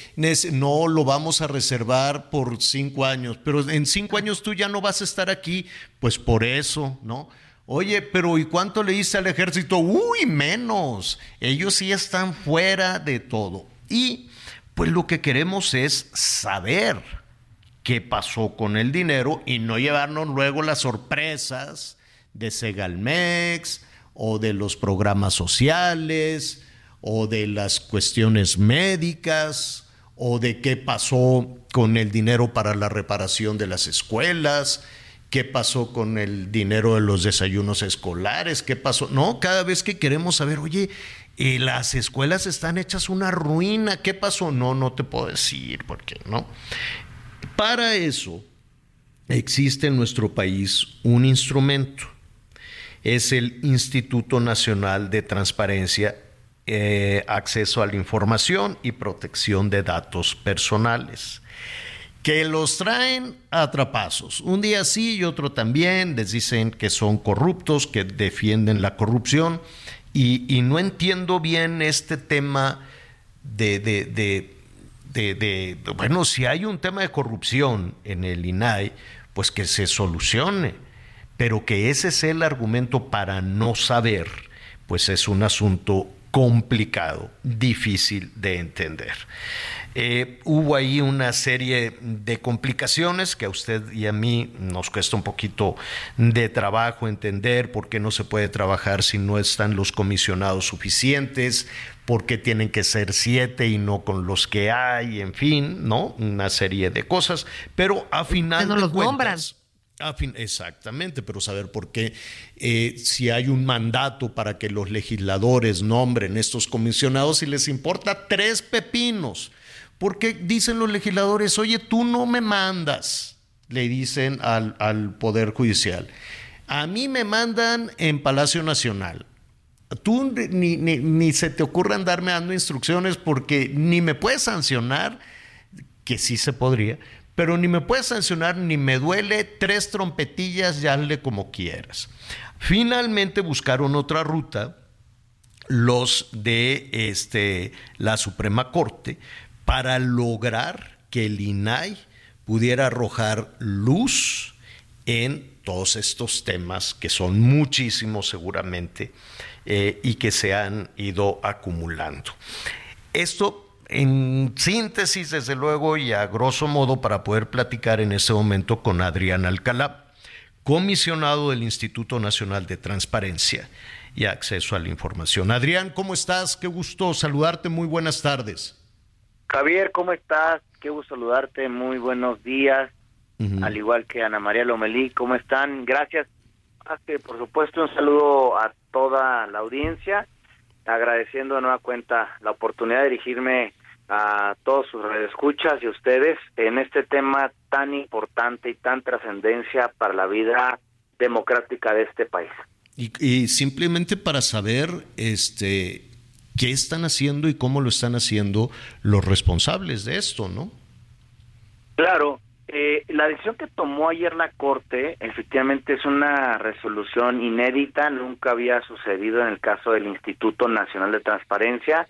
[SPEAKER 2] no lo vamos a reservar por cinco años, pero en cinco años tú ya no vas a estar aquí, pues por eso, ¿no? Oye, pero ¿y cuánto le hice al ejército? Uy, menos. Ellos sí están fuera de todo. Y pues lo que queremos es saber qué pasó con el dinero y no llevarnos luego las sorpresas de Segalmex o de los programas sociales o de las cuestiones médicas o de qué pasó con el dinero para la reparación de las escuelas qué pasó con el dinero de los desayunos escolares, qué pasó. No, cada vez que queremos saber, oye, eh, las escuelas están hechas una ruina, ¿qué pasó? No, no te puedo decir, porque no. Para eso existe en nuestro país un instrumento, es el Instituto Nacional de Transparencia, eh, Acceso a la Información y Protección de Datos Personales que los traen a. Un día sí y otro también, les dicen que son corruptos, que defienden la corrupción, y, no entiendo bien este tema de, de, de, bueno, si hay un tema de corrupción en el INAI, pues que se solucione, pero que ese es el argumento para no saber, pues es un asunto complicado, difícil de entender. Eh, hubo ahí una serie de complicaciones que a usted y a mí nos cuesta un poquito de trabajo entender por qué no se puede trabajar si no están los comisionados suficientes, por qué tienen que ser siete y no con los que hay, en fin, ¿no? Una serie de cosas, pero a final
[SPEAKER 5] no
[SPEAKER 2] de
[SPEAKER 5] los
[SPEAKER 2] cuentas, exactamente, pero saber por qué, eh, si hay un mandato para que los legisladores nombren estos comisionados, si les importa tres pepinos porque dicen los legisladores, oye, tú no me mandas, le dicen al, Poder Judicial. A mí me mandan en Palacio Nacional. Tú ni, ni, se te ocurra darme dando instrucciones porque ni me puedes sancionar, que sí se podría, pero ni me puedes sancionar ni me duele tres trompetillas, ya hazle como quieras. Finalmente buscaron otra ruta los de este, la Suprema Corte para lograr que el INAI pudiera arrojar luz en todos estos temas, que son muchísimos seguramente, eh, y que se han ido acumulando. Esto en síntesis, desde luego, y a grosso modo, para poder platicar en este momento con Adrián Alcalá, comisionado del Instituto Nacional de Transparencia y Acceso a la Información. Adrián, ¿cómo estás? Qué gusto saludarte. Muy buenas tardes.
[SPEAKER 6] Javier, ¿cómo estás? Qué gusto saludarte, muy buenos días. Al igual que Ana María Lomelí, ¿cómo están? Gracias. Por supuesto, un saludo a toda la audiencia, agradeciendo de nueva cuenta la oportunidad de dirigirme a todos sus escuchas y a ustedes en este tema tan importante y tan trascendencia para la vida democrática de este país.
[SPEAKER 2] Y, y, simplemente para saber, este, qué están haciendo y cómo lo están haciendo los responsables de esto, ¿no?
[SPEAKER 6] Claro, eh, la decisión que tomó ayer la Corte efectivamente es una resolución inédita, nunca había sucedido en el caso del Instituto Nacional de Transparencia.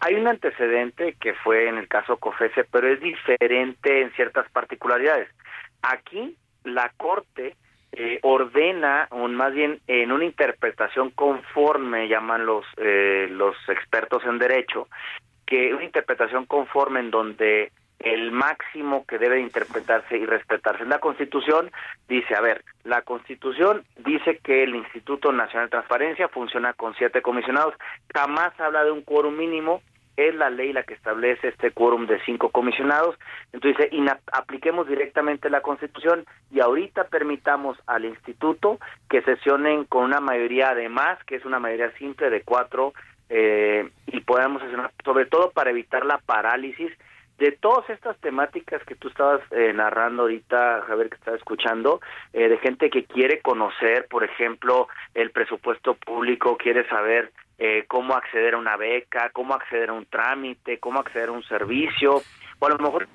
[SPEAKER 6] Hay un antecedente que fue en el caso COFESE, pero es diferente en ciertas particularidades. Aquí la Corte eh, ordena, o más bien en una interpretación conforme, llaman los, eh, los expertos en derecho, que una interpretación conforme en donde el máximo que debe interpretarse y respetarse. La Constitución dice, a ver, la Constitución dice que el Instituto Nacional de Transparencia funciona con siete comisionados, jamás habla de un quórum mínimo, es la ley la que establece este quórum de cinco comisionados, entonces apliquemos directamente la Constitución y ahorita permitamos al instituto que sesionen con una mayoría de más, que es una mayoría simple de cuatro, eh, y podamos sesionar, sobre todo para evitar la parálisis de todas estas temáticas que tú estabas eh, narrando ahorita, Javier, que estaba escuchando, eh, de gente que quiere conocer, por ejemplo, el presupuesto público, quiere saber eh, cómo acceder a una beca, cómo acceder a un trámite, cómo acceder a un servicio, o a lo mejor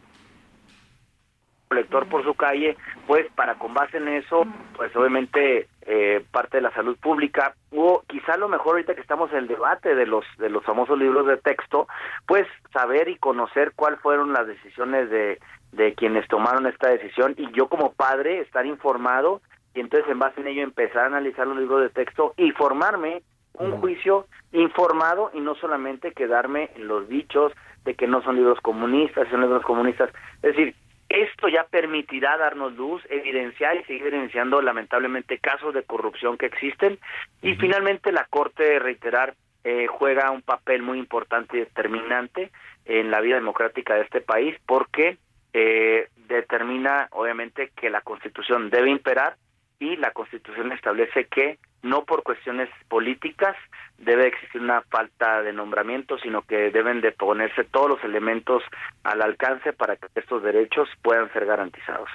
[SPEAKER 6] lector por su calle, pues para con base en eso, pues obviamente eh, parte de la salud pública o quizá lo mejor ahorita que estamos en el debate de los de los famosos libros de texto, pues saber y conocer cuáles fueron las decisiones de de quienes tomaron esta decisión y yo como padre estar informado y entonces en base en ello empezar a analizar los libros de texto y formarme un juicio informado y no solamente quedarme en los dichos de que no son libros comunistas, son libros comunistas. Es decir, esto ya permitirá darnos luz, evidenciar y seguir evidenciando lamentablemente casos de corrupción que existen. Y finalmente la Corte, reiterar, eh, juega un papel muy importante y determinante en la vida democrática de este país porque eh, determina obviamente que la Constitución debe imperar y la Constitución establece que no por cuestiones políticas debe existir una falta de nombramiento, sino que deben de ponerse todos los elementos al alcance para que estos derechos puedan ser garantizados.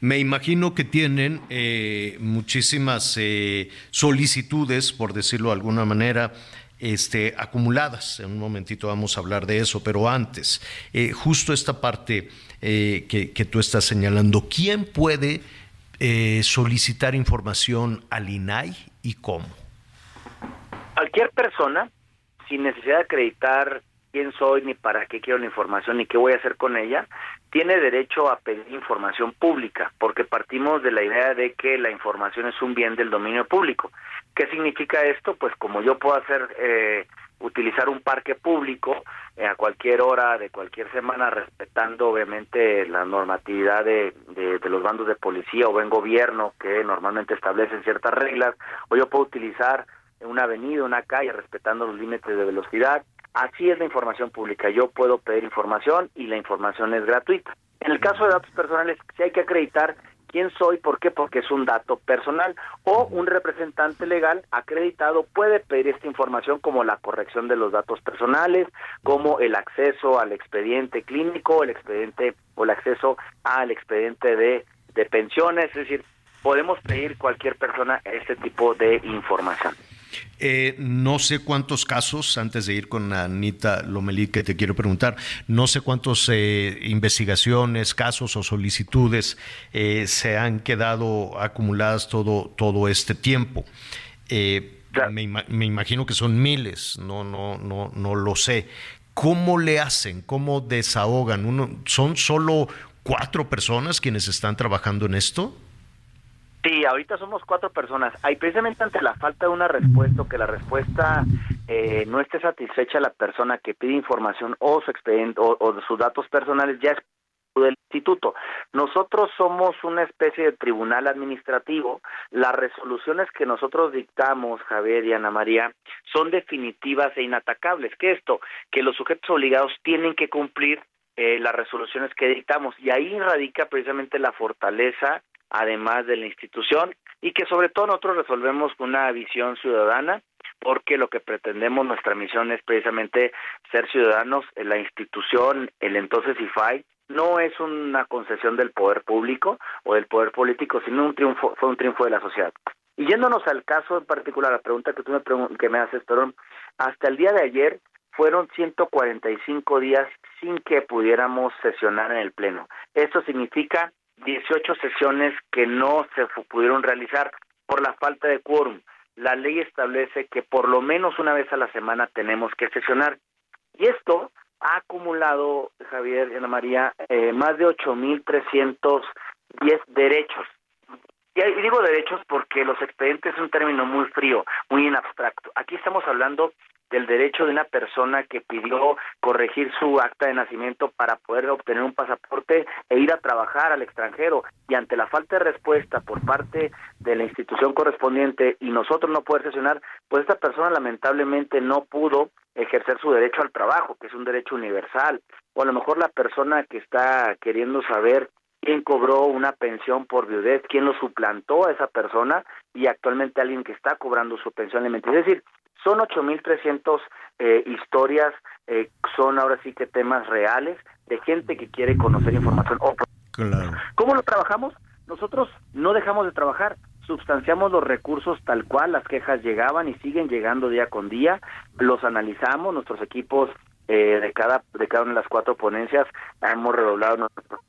[SPEAKER 2] Me imagino que tienen eh, muchísimas eh, solicitudes, por decirlo de alguna manera, este, acumuladas. En un momentito vamos a hablar de eso, pero antes, eh, justo esta parte que, que tú estás señalando, ¿quién puede solicitar información al INAI y cómo?
[SPEAKER 6] Cualquier persona, sin necesidad de acreditar quién soy, ni para qué quiero la información, ni qué voy a hacer con ella, tiene derecho a pedir información pública, porque partimos de la idea de que la información es un bien del dominio público. ¿Qué significa esto? Pues como yo puedo hacer, eh, utilizar un parque público eh, a cualquier hora de cualquier semana, respetando obviamente la normatividad de, de, los bandos de policía o buen gobierno que normalmente establecen ciertas reglas, o yo puedo utilizar una avenida, una calle, respetando los límites de velocidad. Así es la información pública. Yo puedo pedir información y la información es gratuita. En el caso de datos personales, sí hay que acreditar quién soy, por qué, porque es un dato personal o un representante legal acreditado puede pedir esta información como la corrección de los datos personales, como el acceso al expediente clínico, el expediente o el acceso al expediente de, de pensiones, es decir, podemos pedir cualquier persona este tipo de información.
[SPEAKER 2] Eh, no sé cuántos casos, antes de ir con Anita Lomelí, que te quiero preguntar, no sé cuántas eh, investigaciones, casos o solicitudes eh, se han quedado acumuladas todo, todo este tiempo. Me, me, imagino que son miles, no, no, no, no lo sé. ¿Cómo le hacen? ¿Cómo desahogan? Uno, ¿Son solo cuatro personas quienes están trabajando en esto?
[SPEAKER 6] Sí, ahorita somos cuatro personas. Hay precisamente ante la falta de una respuesta o que la respuesta eh, no esté satisfecha la persona que pide información o su expediente o, o sus datos personales ya es del instituto. Nosotros somos una especie de tribunal administrativo. Las resoluciones que nosotros dictamos, Javier y Ana María, son definitivas e inatacables. ¿Qué esto? Que los sujetos obligados tienen que cumplir eh, las resoluciones que dictamos y ahí radica precisamente la fortaleza además de la institución, y que sobre todo nosotros resolvemos con una visión ciudadana, porque lo que pretendemos, nuestra misión es precisamente ser ciudadanos, en la institución, el entonces IFAI, no es una concesión del poder público o del poder político, sino un triunfo, fue un triunfo de la sociedad. Y yéndonos al caso en particular, la pregunta que tú me, que me haces, perdón, hasta el día de ayer fueron 145 días sin que pudiéramos sesionar en el Pleno. Esto significa 18 sesiones que no se pudieron realizar por la falta de quórum. La ley establece que por lo menos una vez a la semana tenemos que sesionar. Y esto ha acumulado, Javier y Ana María, eh, más de 8.310 derechos. Y digo derechos porque los expedientes es un término muy frío, muy inabstracto. Aquí estamos hablando del derecho de una persona que pidió corregir su acta de nacimiento para poder obtener un pasaporte e ir a trabajar al extranjero y ante la falta de respuesta por parte de la institución correspondiente y nosotros no poder sesionar, pues esta persona lamentablemente no pudo ejercer su derecho al trabajo, que es un derecho universal, o a lo mejor la persona que está queriendo saber quién cobró una pensión por viudez, quién lo suplantó a esa persona y actualmente alguien que está cobrando su pensión alimenticia. Es decir, son 8.300 eh, historias, eh, son ahora sí que temas reales de gente que quiere conocer información.
[SPEAKER 2] claro.
[SPEAKER 6] ¿Cómo lo trabajamos? Nosotros no dejamos de trabajar, substanciamos los recursos tal cual, las quejas llegaban y siguen llegando día con día, los analizamos, nuestros equipos eh, de cada de cada una de las cuatro ponencias hemos redoblado nuestro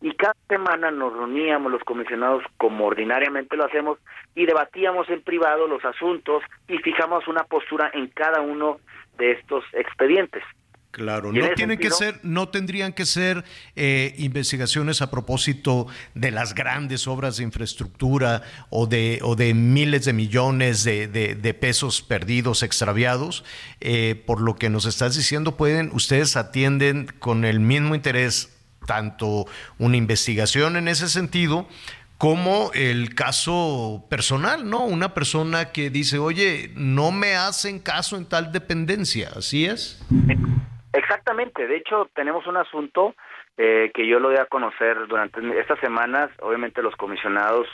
[SPEAKER 6] y cada semana nos reuníamos los comisionados como ordinariamente lo hacemos y debatíamos en privado los asuntos y fijamos una postura en cada uno de estos expedientes.
[SPEAKER 2] Claro, no tienen que ser, no tendrían que ser eh, investigaciones a propósito de las grandes obras de infraestructura o de, o de miles de millones de, de, pesos perdidos, extraviados. Eh, por lo que nos estás diciendo, pueden, ustedes atienden con el mismo interés tanto una investigación en ese sentido como el caso personal, ¿no? Una persona que dice, oye, no me hacen caso en tal dependencia, ¿así es?
[SPEAKER 6] Exactamente, de hecho tenemos un asunto eh, que yo lo voy a conocer durante estas semanas, obviamente los comisionados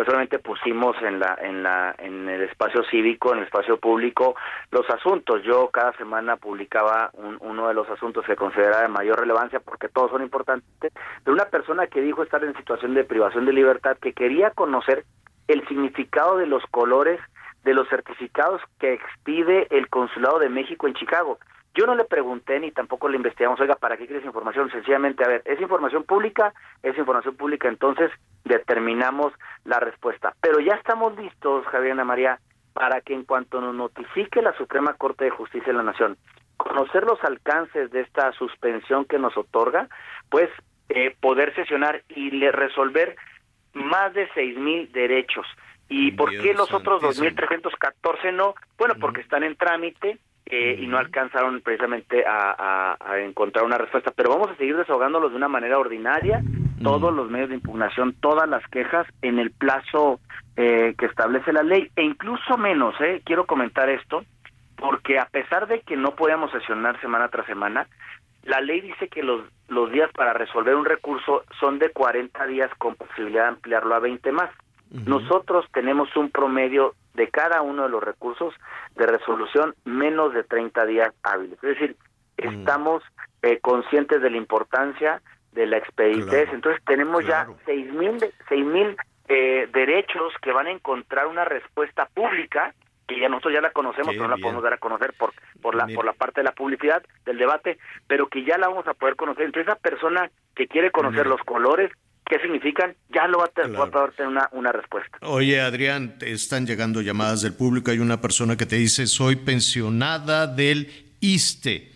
[SPEAKER 6] pues obviamente pusimos en la en la en el espacio cívico, en el espacio público los asuntos. Yo cada semana publicaba uno de los asuntos que consideraba de mayor relevancia porque todos son importantes, de una persona que dijo estar en situación de privación de libertad que quería conocer el significado de los colores de los certificados que expide el Consulado de México en Chicago. Yo no le pregunté ni tampoco le investigamos, oiga, ¿para qué quieres información? Sencillamente, a ver, ¿es información pública? Es información pública, entonces determinamos la respuesta. Pero ya estamos listos, Javier Ana María, para que en cuanto nos notifique la Suprema Corte de Justicia de la Nación, conocer los alcances de esta suspensión que nos otorga, pues eh, poder sesionar y le resolver más de seis mil derechos. ¿Y por qué los otros 2.314 no? Bueno, porque están en trámite, y no alcanzaron precisamente a, encontrar una respuesta. Pero vamos a seguir desahogándolos de una manera ordinaria, todos los medios de impugnación, todas las quejas en el plazo eh, que establece la ley, e incluso menos, eh, quiero comentar esto, porque a pesar de que no podíamos sesionar semana tras semana, la ley dice que los, los días para resolver un recurso son de 40 días con posibilidad de ampliarlo a 20 más. Nosotros tenemos un promedio de cada uno de los recursos de resolución menos de 30 días hábiles. Es decir, mm. estamos eh, conscientes de la importancia de la expeditez. Entonces tenemos ya seis mil seis mil eh, derechos que van a encontrar una respuesta pública que ya nosotros ya la conocemos, pero no la podemos dar a conocer por por la por la parte de la publicidad del debate, pero que ya la vamos a poder conocer. Entonces esa persona que quiere conocer los colores, qué significan, ya lo va a, tener, una, una respuesta.
[SPEAKER 2] Oye, Adrián, te están llegando llamadas del público. Hay una persona que te dice, soy pensionada del ISTE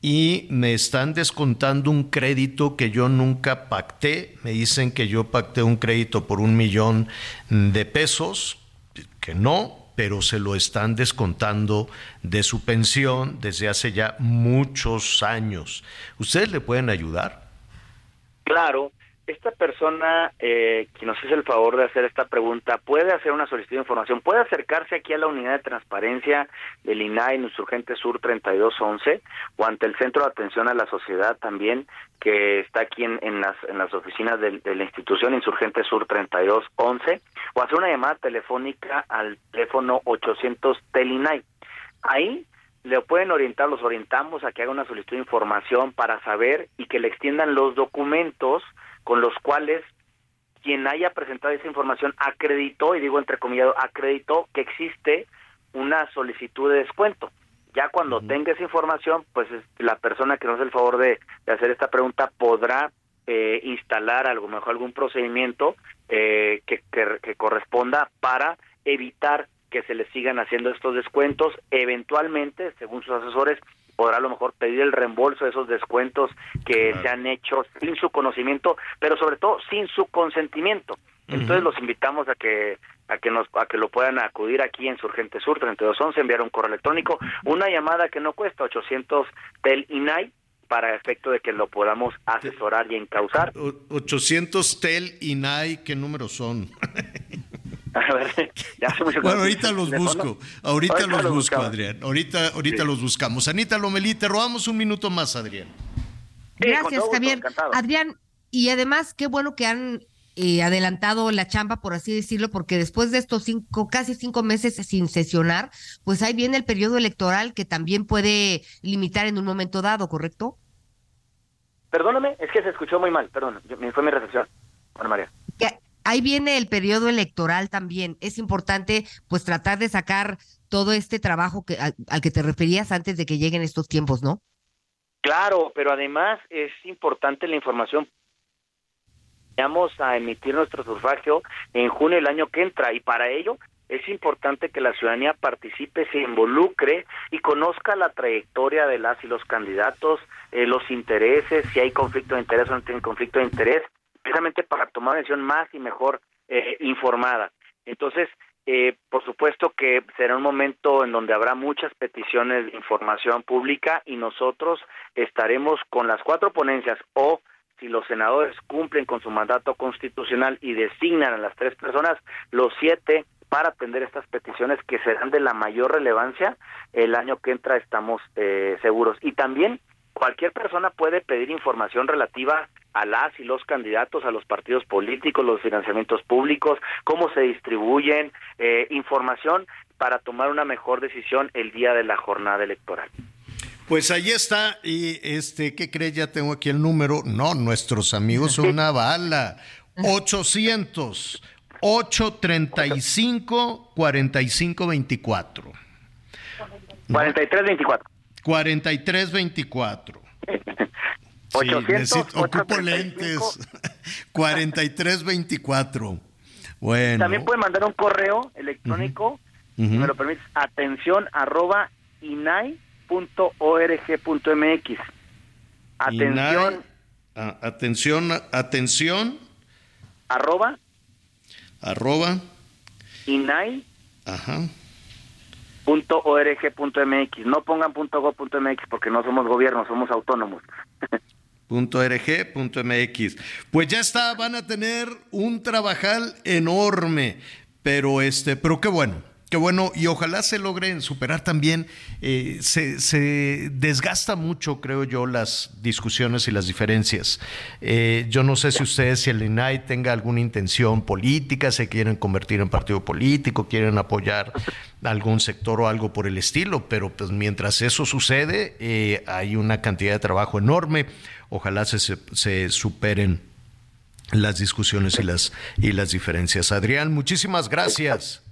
[SPEAKER 2] y me están descontando un crédito que yo nunca pacté. Me dicen que yo pacté un crédito por un millón de pesos, que no, pero se lo están descontando de su pensión desde hace ya muchos años. ¿Ustedes le pueden ayudar?
[SPEAKER 6] Claro, esta persona eh, que nos hace el favor de hacer esta pregunta puede hacer una solicitud de información, puede acercarse aquí a la unidad de transparencia del INAI Insurgente Sur 3211 o ante el Centro de Atención a la Sociedad también que está aquí en, en, las, en las oficinas de, la institución Insurgente Sur 3211 o hacer una llamada telefónica al teléfono 800 del INAI. Ahí le pueden orientar, los orientamos a que haga una solicitud de información para saber y que le extiendan los documentos con los cuales quien haya presentado esa información acreditó, y digo entre comillas, acreditó que existe una solicitud de descuento. Ya cuando tenga esa información, pues la persona que nos hace el favor de, hacer esta pregunta podrá eh, instalar algo mejor algún procedimiento eh, que, que corresponda para evitar que se le sigan haciendo estos descuentos. Eventualmente, según sus asesores, podrá a lo mejor pedir el reembolso de esos descuentos que se han hecho sin su conocimiento, pero sobre todo sin su consentimiento. Entonces los invitamos a que a que nos a que lo puedan acudir aquí en Surgente Sur 3211, enviar un correo electrónico, una llamada que no cuesta 800 tel INAI para efecto de que lo podamos asesorar y encauzar.
[SPEAKER 2] 800 tel INAI, ¿qué números son?
[SPEAKER 6] A ver, ya hace mucho
[SPEAKER 2] Bueno, ahorita los busco. Ahorita,
[SPEAKER 6] Ahorita
[SPEAKER 2] los
[SPEAKER 6] los
[SPEAKER 2] busco,
[SPEAKER 6] buscamos.
[SPEAKER 2] Adrián. Ahorita, ahorita
[SPEAKER 6] Sí.
[SPEAKER 2] los buscamos. Anita Lomelí, te robamos un minuto más, Adrián.
[SPEAKER 6] Sí,
[SPEAKER 5] Gracias,
[SPEAKER 6] gusto,
[SPEAKER 5] Javier.
[SPEAKER 6] encantado.
[SPEAKER 5] Adrián, y además, qué bueno que han eh, adelantado la chamba, por así decirlo, porque después de estos cinco, casi cinco meses sin sesionar, pues ahí viene el periodo electoral que también puede limitar en un momento dado, ¿correcto?
[SPEAKER 6] Perdóname, es que se escuchó muy mal, perdón, fue mi recepción. Ana María.
[SPEAKER 5] Que ahí viene el periodo electoral también. Es importante, pues, tratar de sacar todo este trabajo que, al, al que te referías antes de que lleguen estos tiempos, ¿no?
[SPEAKER 6] Claro, pero además es importante la información. Vamos a emitir nuestro sufragio en junio del año que entra y para ello es importante que la ciudadanía participe, se involucre y conozca la trayectoria de las y los candidatos, eh, los intereses, si hay conflicto de interés o no tiene conflicto de interés, precisamente para tomar una decisión más y mejor eh, informada. Entonces, eh, por supuesto que será un momento en donde habrá muchas peticiones de información pública y nosotros estaremos con las cuatro ponencias o si los senadores cumplen con su mandato constitucional y designan a las tres personas, los siete para atender estas peticiones que serán de la mayor relevancia el año que entra estamos eh, seguros y también cualquier persona puede pedir información relativa a las y los candidatos, a los partidos políticos, los financiamientos públicos, cómo se distribuyen, eh, información para tomar una mejor decisión el día de la jornada electoral.
[SPEAKER 2] Pues ahí está. Y este, ¿qué crees? Ya tengo aquí el número. No, nuestros amigos son una bala. 800 835 4524.
[SPEAKER 6] 43-24.
[SPEAKER 2] 4324. Sí,
[SPEAKER 6] 800,
[SPEAKER 2] necesito- ocupo
[SPEAKER 6] 835.
[SPEAKER 2] lentes. 4324. Bueno.
[SPEAKER 6] También pueden mandar un correo electrónico, si
[SPEAKER 2] Ujú.
[SPEAKER 6] me lo permites, atención arroba inai.org.mx. Atención
[SPEAKER 2] INAI, atención, atención,
[SPEAKER 6] arroba
[SPEAKER 2] arroba,
[SPEAKER 6] inai.org.mx.
[SPEAKER 2] ajá.
[SPEAKER 6] No pongan .go.mx porque no somos gobierno, somos autónomos.
[SPEAKER 2] .rg.mx. Pues ya está, van a tener un trabajal enorme, pero este, pero qué bueno, qué bueno, y ojalá se logren superar también. eh, se, se desgasta mucho, creo yo, las discusiones y las diferencias. Eh, yo no sé si ustedes, si el INAI tenga alguna intención política, se quieren convertir en partido político, quieren apoyar algún sector o algo por el estilo, pero pues mientras eso sucede, eh, hay una cantidad de trabajo enorme. Ojalá se, se, se superen las discusiones y las, y las diferencias. Adrián, muchísimas gracias.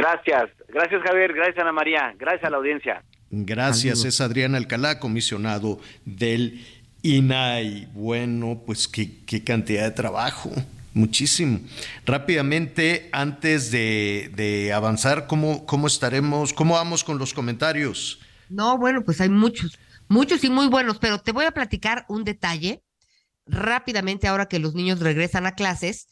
[SPEAKER 6] Gracias, gracias Javier, gracias Ana María, gracias a la audiencia.
[SPEAKER 2] Gracias, es Adrián Alcalá, comisionado del INAI. Bueno, pues qué, qué cantidad de trabajo, muchísimo. Rápidamente, antes de, de avanzar, ¿cómo, ¿cómo estaremos, cómo vamos con los comentarios?
[SPEAKER 5] No, bueno, pues hay muchos, muchos y muy buenos, pero te voy a platicar un detalle rápidamente ahora que los niños regresan a clases,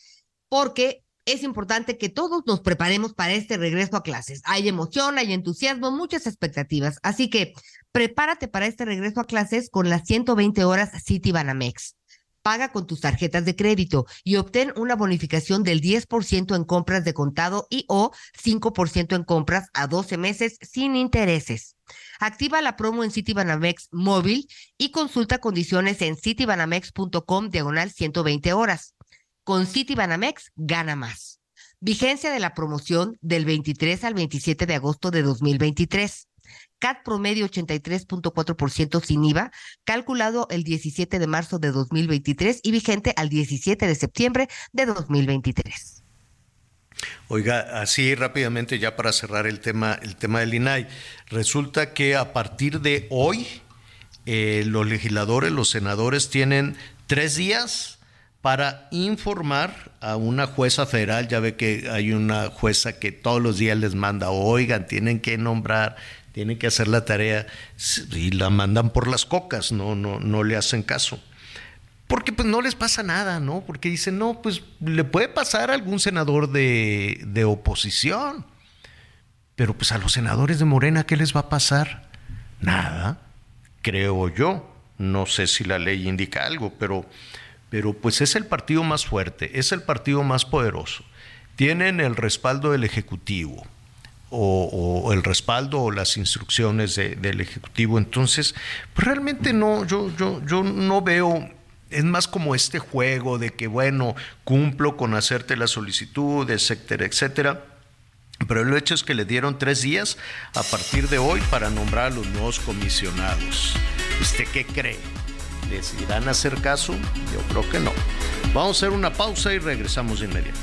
[SPEAKER 5] porque es importante que todos nos preparemos para este regreso a clases. Hay emoción, hay entusiasmo, muchas expectativas. Así que prepárate para este regreso a clases con las 120 horas City Banamex. Paga con tus tarjetas de crédito y obtén una bonificación del 10% en compras de contado y o 5% en compras a 12 meses sin intereses. Activa la promo en Citibanamex móvil y consulta condiciones en citibanamex.com diagonal 120 horas. Con Citibanamex gana más. Vigencia de la promoción del 23 al 27 de agosto de 2023. CAT promedio 83.4% sin IVA, calculado el 17 de marzo de 2023 y vigente al 17 de septiembre de 2023.
[SPEAKER 2] Oiga, así rápidamente ya para cerrar el tema, el tema del INAI, resulta que a partir de hoy eh, los legisladores, los senadores tienen tres días para informar a una jueza federal. Ya ve que hay una jueza que todos los días les manda, oigan, tienen que nombrar, tienen que hacer la tarea y la mandan por las cocas, no, no, no le hacen caso porque pues no les pasa nada, ¿no? Porque dicen, no, pues le puede pasar a algún senador de, de oposición. Pero pues a los senadores de Morena, ¿qué les va a pasar? Nada, creo yo. No sé si la ley indica algo, pero, pero pues es el partido más fuerte, es el partido más poderoso. Tienen el respaldo del Ejecutivo o, el respaldo o las instrucciones del Ejecutivo. Entonces, pues realmente no, yo, yo, yo no veo es más como este juego de que, bueno, cumplo con hacerte la solicitud, etcétera, etcétera. Pero el hecho es que le dieron tres días a partir de hoy para nombrar a los nuevos comisionados. ¿Usted qué cree? ¿Les irán a hacer caso? Yo creo que no. Vamos a hacer una pausa y regresamos de inmediato.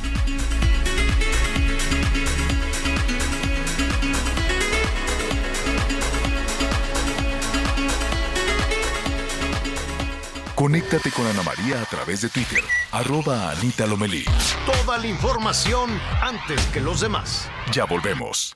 [SPEAKER 3] Conéctate con Ana María a través de Twitter, arroba Anita Lomelí.
[SPEAKER 1] Toda la información antes que los demás.
[SPEAKER 3] Ya volvemos.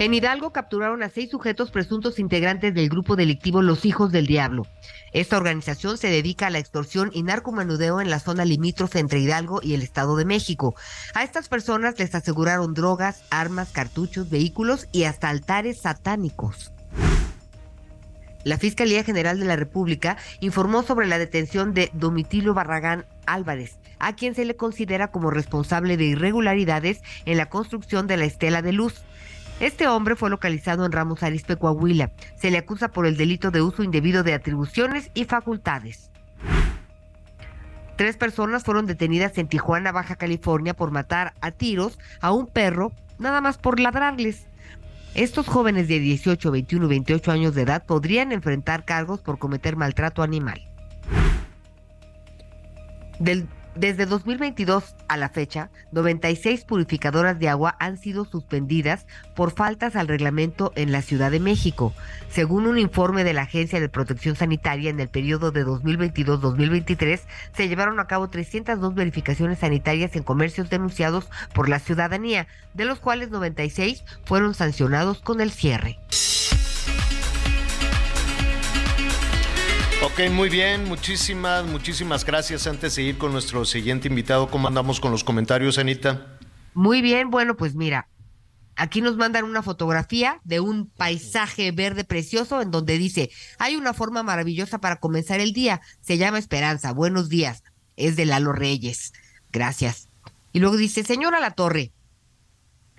[SPEAKER 5] En Hidalgo capturaron a seis sujetos presuntos integrantes del grupo delictivo Los Hijos del Diablo. Esta organización se dedica a la extorsión y narcomanudeo en la zona limítrofe entre Hidalgo y el Estado de México. A estas personas les aseguraron drogas, armas, cartuchos, vehículos y hasta altares satánicos. La Fiscalía General de la República informó sobre la detención de Domitilio Barragán Álvarez, a quien se le considera como responsable de irregularidades en la construcción de la Estela de Luz. Este hombre fue localizado en Ramos Arizpe, Coahuila. Se le acusa por el delito de uso indebido de atribuciones y facultades. Tres personas fueron detenidas en Tijuana, Baja California, por matar a tiros a un perro, nada más por ladrarles. Estos jóvenes de 18, 21 y 28 años de edad podrían enfrentar cargos por cometer maltrato animal. Del desde 2022 a la fecha, 96 purificadoras de agua han sido suspendidas por faltas al reglamento en la Ciudad de México. Según un informe de la Agencia de Protección Sanitaria, en el periodo de 2022-2023 se llevaron a cabo 302 verificaciones sanitarias en comercios denunciados por la ciudadanía, de los cuales 96 fueron sancionados con el cierre.
[SPEAKER 2] Ok, muy bien, muchísimas, muchísimas gracias. Antes de ir con nuestro siguiente invitado, ¿cómo andamos con los comentarios, Anita?
[SPEAKER 5] Muy bien, bueno, pues mira, aquí nos mandan una fotografía de un paisaje verde precioso en donde dice, hay una forma maravillosa para comenzar el día, se llama Esperanza, buenos días, es de Lalo Reyes, gracias. Y luego dice, señora La Torre,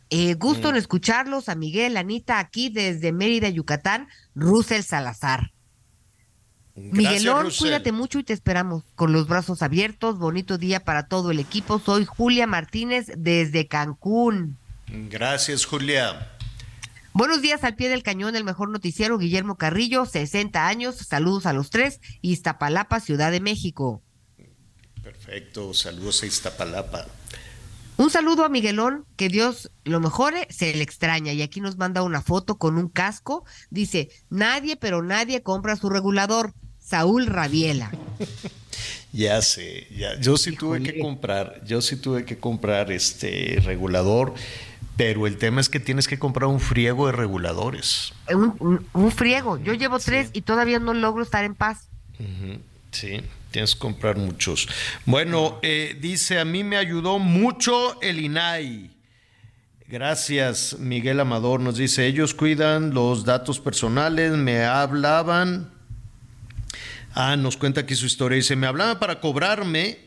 [SPEAKER 5] eh, gusto en mm. escucharlos, a Miguel, Anita, aquí desde Mérida, Yucatán, Russell Salazar. Miguelón, cuídate mucho y te esperamos con los brazos abiertos. Bonito día para todo el equipo. Soy Julia Martínez desde Cancún.
[SPEAKER 2] Gracias, Julia.
[SPEAKER 5] Buenos días al pie del cañón, el mejor noticiero, Guillermo Carrillo, 60 años, saludos a los tres, Iztapalapa, Ciudad de México.
[SPEAKER 2] Perfecto, saludos a Iztapalapa.
[SPEAKER 5] Un saludo a Miguelón, que Dios lo mejore, se le extraña. Y aquí nos manda una foto con un casco. Dice, nadie, pero nadie compra su regulador. Saúl Rabiela.
[SPEAKER 2] ya sé, ya. Yo sí tuve que comprar, yo sí tuve que comprar este regulador, pero el tema es que tienes que comprar un friego de reguladores.
[SPEAKER 5] Un, friego. Yo llevo tres y todavía no logro estar en paz.
[SPEAKER 2] Sí, tienes que comprar muchos. Bueno, eh, dice, a mí me ayudó mucho el INAI. Gracias, Miguel Amador. Nos dice, ellos cuidan los datos personales, me hablaban Ah, nos cuenta aquí su historia. Dice, me hablaba para cobrarme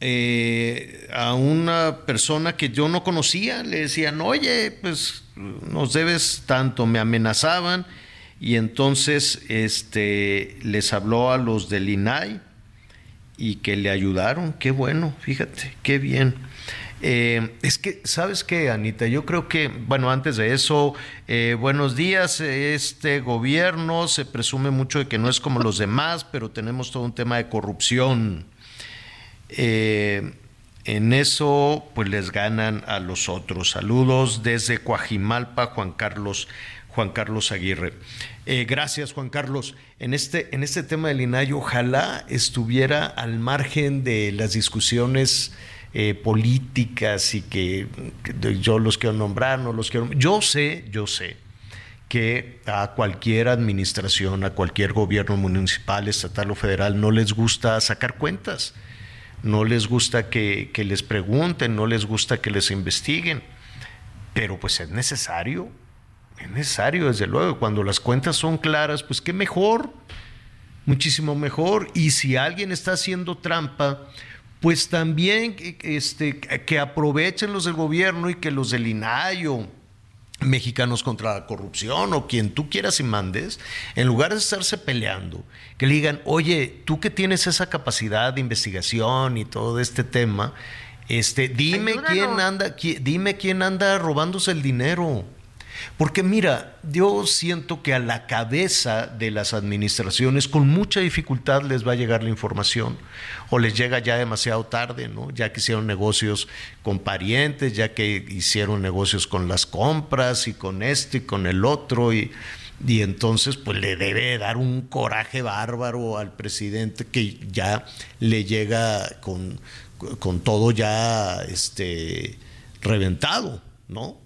[SPEAKER 2] eh, a una persona que yo no conocía. Le decían, oye, pues nos debes tanto. Me amenazaban y entonces este, les habló a los del INAI y que le ayudaron. Qué bueno, fíjate, qué bien. Eh, es que, ¿sabes qué, Anita? Yo creo que, bueno, antes de eso, eh, buenos días. Este gobierno se presume mucho de que no es como los demás, pero tenemos todo un tema de corrupción. Eh, en eso, pues les ganan a los otros. Saludos desde Coajimalpa, Juan Carlos, Juan Carlos Aguirre. gracias, Juan Carlos. En este, en este tema del INAI, ojalá estuviera al margen de las discusiones eh, políticas y que, yo los quiero nombrar, no los quiero. Yo sé, yo sé que a cualquier administración, a cualquier gobierno municipal, estatal o federal no les gusta sacar cuentas, no les gusta que les pregunten, no les gusta que les investiguen, pero pues es necesario, es necesario desde luego, cuando las cuentas son claras, pues qué mejor, muchísimo mejor, y si alguien está haciendo trampa, pues también este, que aprovechen los del gobierno y que los del INAIO, mexicanos contra la corrupción o quien tú quieras y mandes, en lugar de estarse peleando, que le digan, oye, tú que tienes esa capacidad de investigación y todo este tema, este, dime quién anda, dime quién anda robándose el dinero. Porque mira, yo siento que a la cabeza de las administraciones con mucha dificultad les va a llegar la información o les llega ya demasiado tarde, ¿no? Ya que hicieron negocios con parientes, ya que hicieron negocios con las compras y con este y con el otro y, y entonces pues le debe dar un coraje bárbaro al presidente que ya le llega con, con todo ya este reventado, ¿no?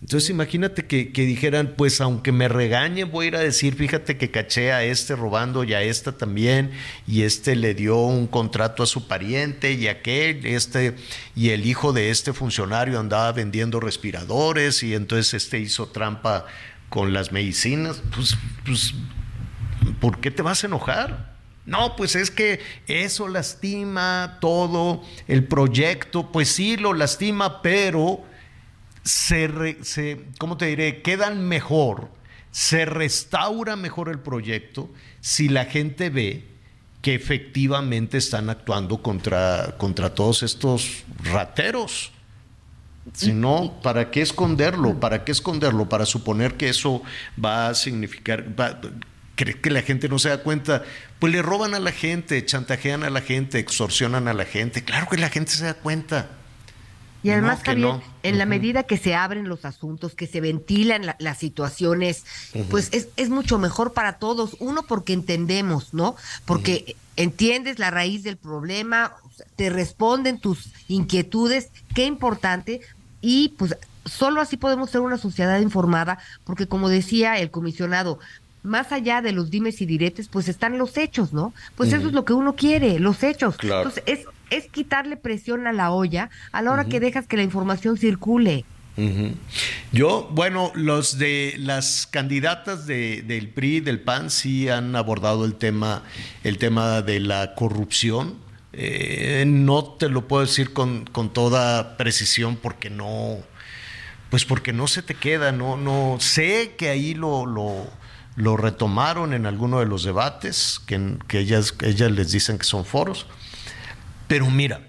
[SPEAKER 2] Entonces imagínate que, dijeran, pues aunque me regañen, voy a ir a decir, fíjate que caché a este robando y a esta también, y este le dio un contrato a su pariente y aquel, este, y el hijo de este funcionario andaba vendiendo respiradores y entonces este hizo trampa con las medicinas. Pues, pues ¿por qué te vas a enojar? No, pues es que eso lastima todo el proyecto, pues sí lo lastima, pero se, ¿cómo te diré? Quedan mejor, se restaura mejor el proyecto si la gente ve que efectivamente están actuando contra, contra todos estos rateros. Si no, ¿para qué esconderlo? ¿Para qué esconderlo? Para suponer que eso va a significar, que la gente no se da cuenta? Pues le roban a la gente, chantajean a la gente, extorsionan a la gente. Claro que la gente se da cuenta.
[SPEAKER 5] Y además, también en la medida que se abren los asuntos, que se ventilan las situaciones, pues es, es, mucho mejor para todos. Uno, porque entendemos, ¿no? Porque entiendes la raíz del problema, te responden tus inquietudes, qué importante, y pues solo así podemos ser una sociedad informada, porque como decía el comisionado, más allá de los dimes y diretes, pues están los hechos, ¿no? Pues eso es lo que uno quiere, los hechos. Entonces, es es quitarle presión a la olla a la hora que dejas que la información circule.
[SPEAKER 2] Yo, bueno, los de las candidatas de, del PRI, del PAN, sí han abordado el tema, el tema de la corrupción. Eh, no te lo puedo decir con, con, toda precisión porque no, pues porque no se te queda, no, no, sé que ahí lo, lo, lo retomaron en alguno de los debates, que, que ellas, ellas les dicen que son foros pero mira,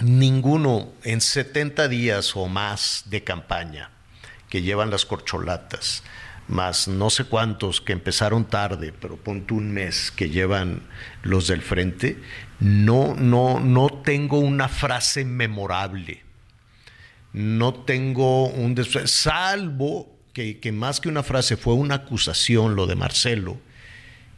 [SPEAKER 2] ninguno en 70 días o más de campaña que llevan las corcholatas, más no sé cuántos que empezaron tarde, pero ponte un mes que llevan los del frente, no, no, no tengo una frase memorable. No tengo un salvo que, que más que una frase fue una acusación lo de Marcelo,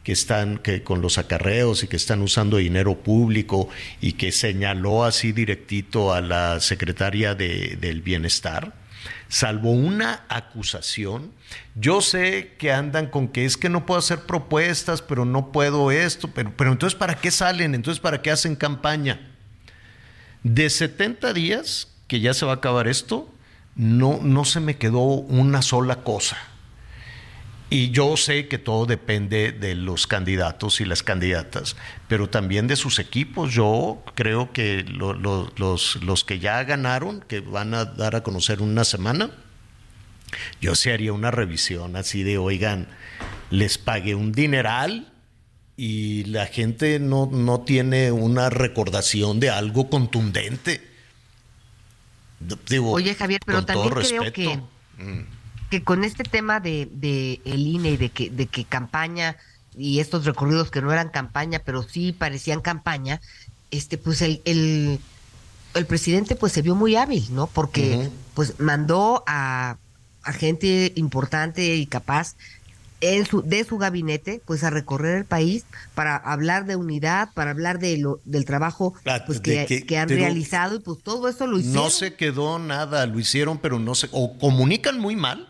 [SPEAKER 2] que están que con los acarreos y que están usando dinero público y que señaló así directito a la secretaria de, del bienestar, salvo una acusación. Yo sé que andan con que es que no puedo hacer propuestas, pero no puedo esto, pero, pero entonces ¿para qué salen? Entonces ¿para qué hacen campaña? De 70 días, que ya se va a acabar esto, no, no se me quedó una sola cosa y yo sé que todo depende de los candidatos y las candidatas, pero también de sus equipos. Yo creo que los, los que ya ganaron, que van a dar a conocer una semana, yo sí haría una revisión así de, oigan, les pagué un dineral y la gente no, no tiene una recordación de algo contundente.
[SPEAKER 5] Oye, Javier, pero también creo que, mm. Que con este tema de, de el INE y de que, de que campaña y estos recorridos que no eran campaña, pero sí parecían campaña, este, pues el, el, el presidente pues se vio muy hábil, ¿no? Porque pues mandó a, a gente importante y capaz en su, de su gabinete, pues a recorrer el país para hablar de unidad, para hablar de lo, del trabajo ah, pues, que, que, han realizado y pues todo eso lo hicieron.
[SPEAKER 2] No se quedó nada, lo hicieron, pero no se, o comunican muy mal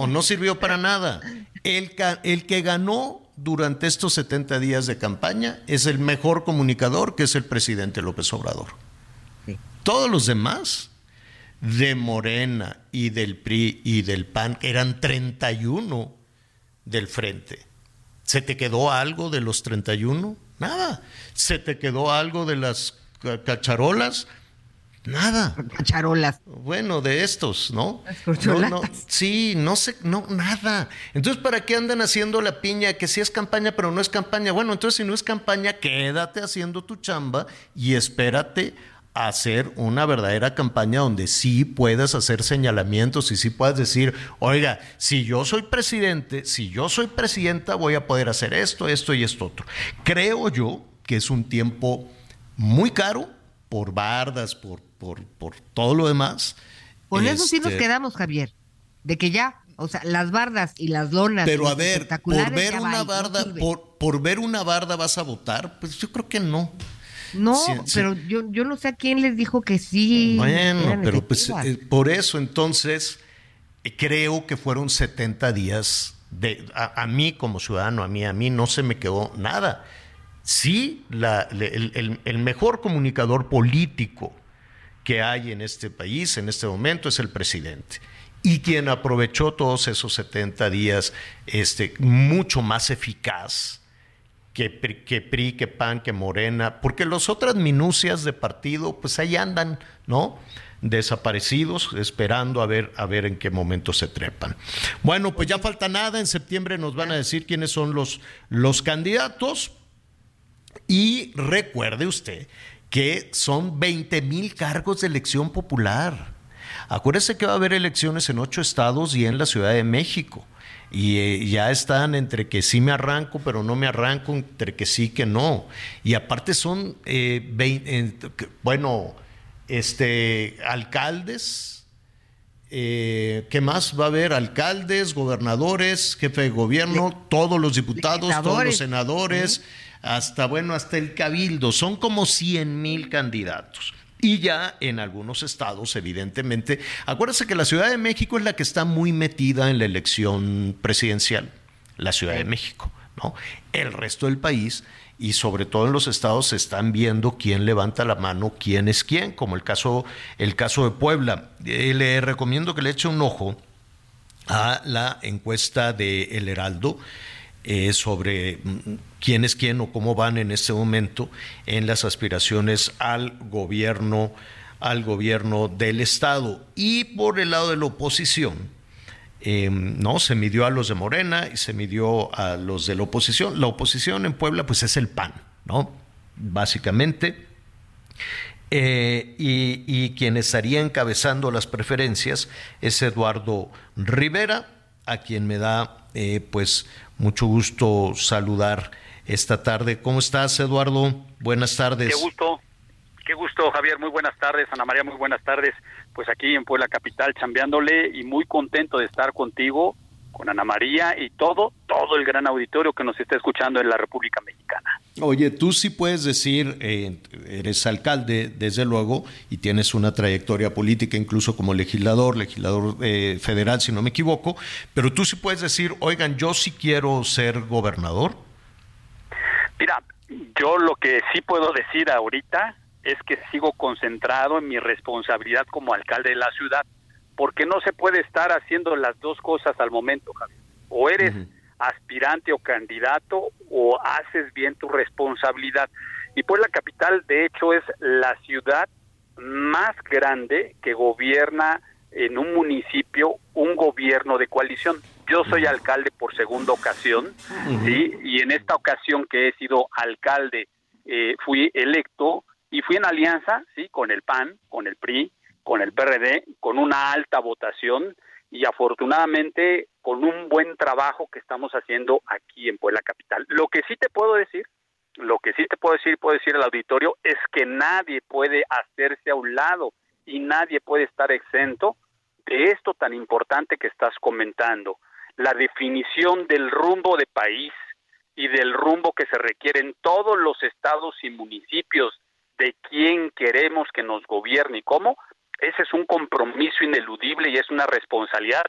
[SPEAKER 2] o no sirvió para nada. El, el que ganó durante estos 70 días de campaña es el mejor comunicador, que es el presidente López Obrador. Todos los demás de Morena y del PRI y del PAN, que eran 31, del frente. ¿Se te quedó algo de los 31? Nada. ¿Se te quedó algo de las cacharolas? Nada.
[SPEAKER 5] Cacharolas.
[SPEAKER 2] Bueno, de estos, ¿no? no, sí, no sé, no, nada. Entonces, ¿para qué andan haciendo la piña? Que sí es campaña, pero no es campaña. Bueno, entonces si no es campaña, quédate haciendo tu chamba y espérate hacer una verdadera campaña donde sí puedas hacer señalamientos y sí puedas decir, oiga, si yo soy presidente, si yo soy presidenta, voy a poder hacer esto, esto y esto otro. Creo yo que es un tiempo muy caro por bardas, por, por, por todo lo demás.
[SPEAKER 5] Con eso sí nos este, quedamos, Javier, de que ya, o sea, las bardas y las lonas.
[SPEAKER 2] Pero a ver, por ver una barda, por, por ver una barda vas a votar, pues yo creo que no.
[SPEAKER 5] No, pero yo, yo no sé a quién les dijo que sí.
[SPEAKER 2] Bueno, pero pues eh, por eso entonces eh, creo que fueron 70 días de a, mí como ciudadano, a mí, a mí no se me quedó nada. Sí, la, el, el mejor comunicador político que hay en este país en este momento es el presidente y quien aprovechó todos esos 70 días este, mucho más eficaz que, que PRI, que PAN, que Morena, porque las otras minucias de partido, pues ahí andan, ¿no? desaparecidos, esperando a ver, a ver en qué momento se trepan. Bueno, pues ya falta nada, en septiembre nos van a decir quiénes son los, los candidatos y recuerde usted que son 20 mil cargos de elección popular. Acuérdese que va a haber elecciones en ocho estados y en la Ciudad de México y eh, ya están entre que sí me arranco, pero no me arranco, entre que sí, que no. Y aparte son, eh, bueno, este, alcaldes, eh, ¿qué más va a haber? Alcaldes, gobernadores, jefe de gobierno, todos los diputados, todos los senadores, hasta, bueno, hasta el cabildo. Son como 100 mil candidatos. Y ya en algunos estados, evidentemente, acuérdense que la Ciudad de México es la que está muy metida en la elección presidencial, la Ciudad de México, ¿no? El resto del país y sobre todo en los estados se están viendo quién levanta la mano, quién es quién, como el caso, el caso de Puebla. Eh, le recomiendo que le eche un ojo a la encuesta de El Heraldo eh, sobre mm, quién es quién o cómo van en este momento en las aspiraciones al gobierno, al gobierno del Estado. Y por el lado de la oposición, em, ¿no? Se midió a los de Morena y se midió a los de la oposición. La oposición en Puebla, pues es el PAN, ¿no? Básicamente. Eh, y, y, quien estaría encabezando las preferencias es Eduardo Rivera, a quien me da eh, pues mucho gusto saludar esta tarde. ¿Cómo estás, Eduardo? Buenas tardes.
[SPEAKER 7] Qué gusto, qué gusto, Javier. Muy buenas tardes. Ana María, muy buenas tardes. Pues aquí en Puebla Capital, chambeándole y muy contento de estar contigo, con Ana María y todo, todo el gran auditorio que nos está escuchando en la República Mexicana.
[SPEAKER 2] Oye, tú sí puedes decir, eh, eres alcalde, desde luego, y tienes una trayectoria política, incluso como legislador, legislador eh, federal, si no me equivoco, pero tú sí puedes decir, oigan, yo sí quiero ser gobernador.
[SPEAKER 7] Mira, yo lo que sí puedo decir ahorita es que sigo concentrado en mi responsabilidad como alcalde de la ciudad, porque no se puede estar haciendo las dos cosas al momento, Javier. O eres aspirante o candidato o haces bien tu responsabilidad. Y pues la capital, de hecho, es la ciudad más grande que gobierna en un municipio un gobierno de coalición. Yo soy alcalde por segunda ocasión, ¿sí? Y en esta ocasión que he sido alcalde, eh, fui electo y fui en alianza, ¿sí? Con el PAN, con el PRI, con el PRD, con una alta votación y afortunadamente con un buen trabajo que estamos haciendo aquí en Puebla Capital. Lo que sí te puedo decir, lo que sí te puedo decir, puedo decir al auditorio, es que nadie puede hacerse a un lado y nadie puede estar exento de esto tan importante que estás comentando, la definición del rumbo de país y del rumbo que se requiere en todos los estados y municipios de quién queremos que nos gobierne y cómo, ese es un compromiso ineludible y es una responsabilidad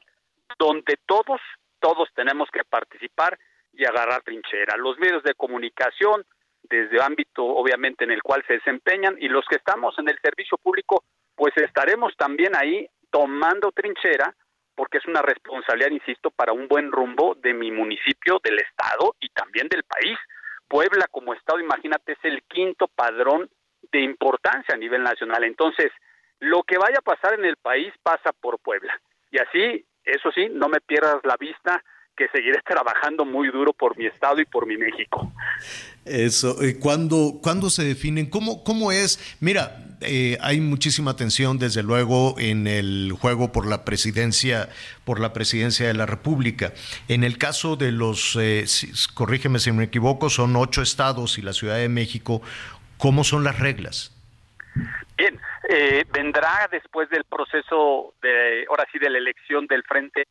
[SPEAKER 7] donde todos, todos tenemos que participar y agarrar trinchera. Los medios de comunicación, desde el ámbito obviamente en el cual se desempeñan, y los que estamos en el servicio público, pues estaremos también ahí tomando trinchera, porque es una responsabilidad, insisto, para un buen rumbo de mi municipio, del Estado y también del país. Puebla como Estado, imagínate, es el quinto padrón de importancia a nivel nacional. Entonces, lo que vaya a pasar en el país pasa por Puebla. Y así, eso sí, no me pierdas la vista que seguiré trabajando muy duro por mi estado y por mi México.
[SPEAKER 2] Eso, ¿cuándo, ¿cuándo se definen? ¿Cómo, cómo es? Mira, eh, hay muchísima tensión, desde luego, en el juego por la presidencia, por la presidencia de la República. En el caso de los, eh, corrígeme si me equivoco, son ocho estados y la Ciudad de México. ¿Cómo son las reglas?
[SPEAKER 7] Bien, eh, vendrá después del proceso de, ahora sí, de la elección del frente,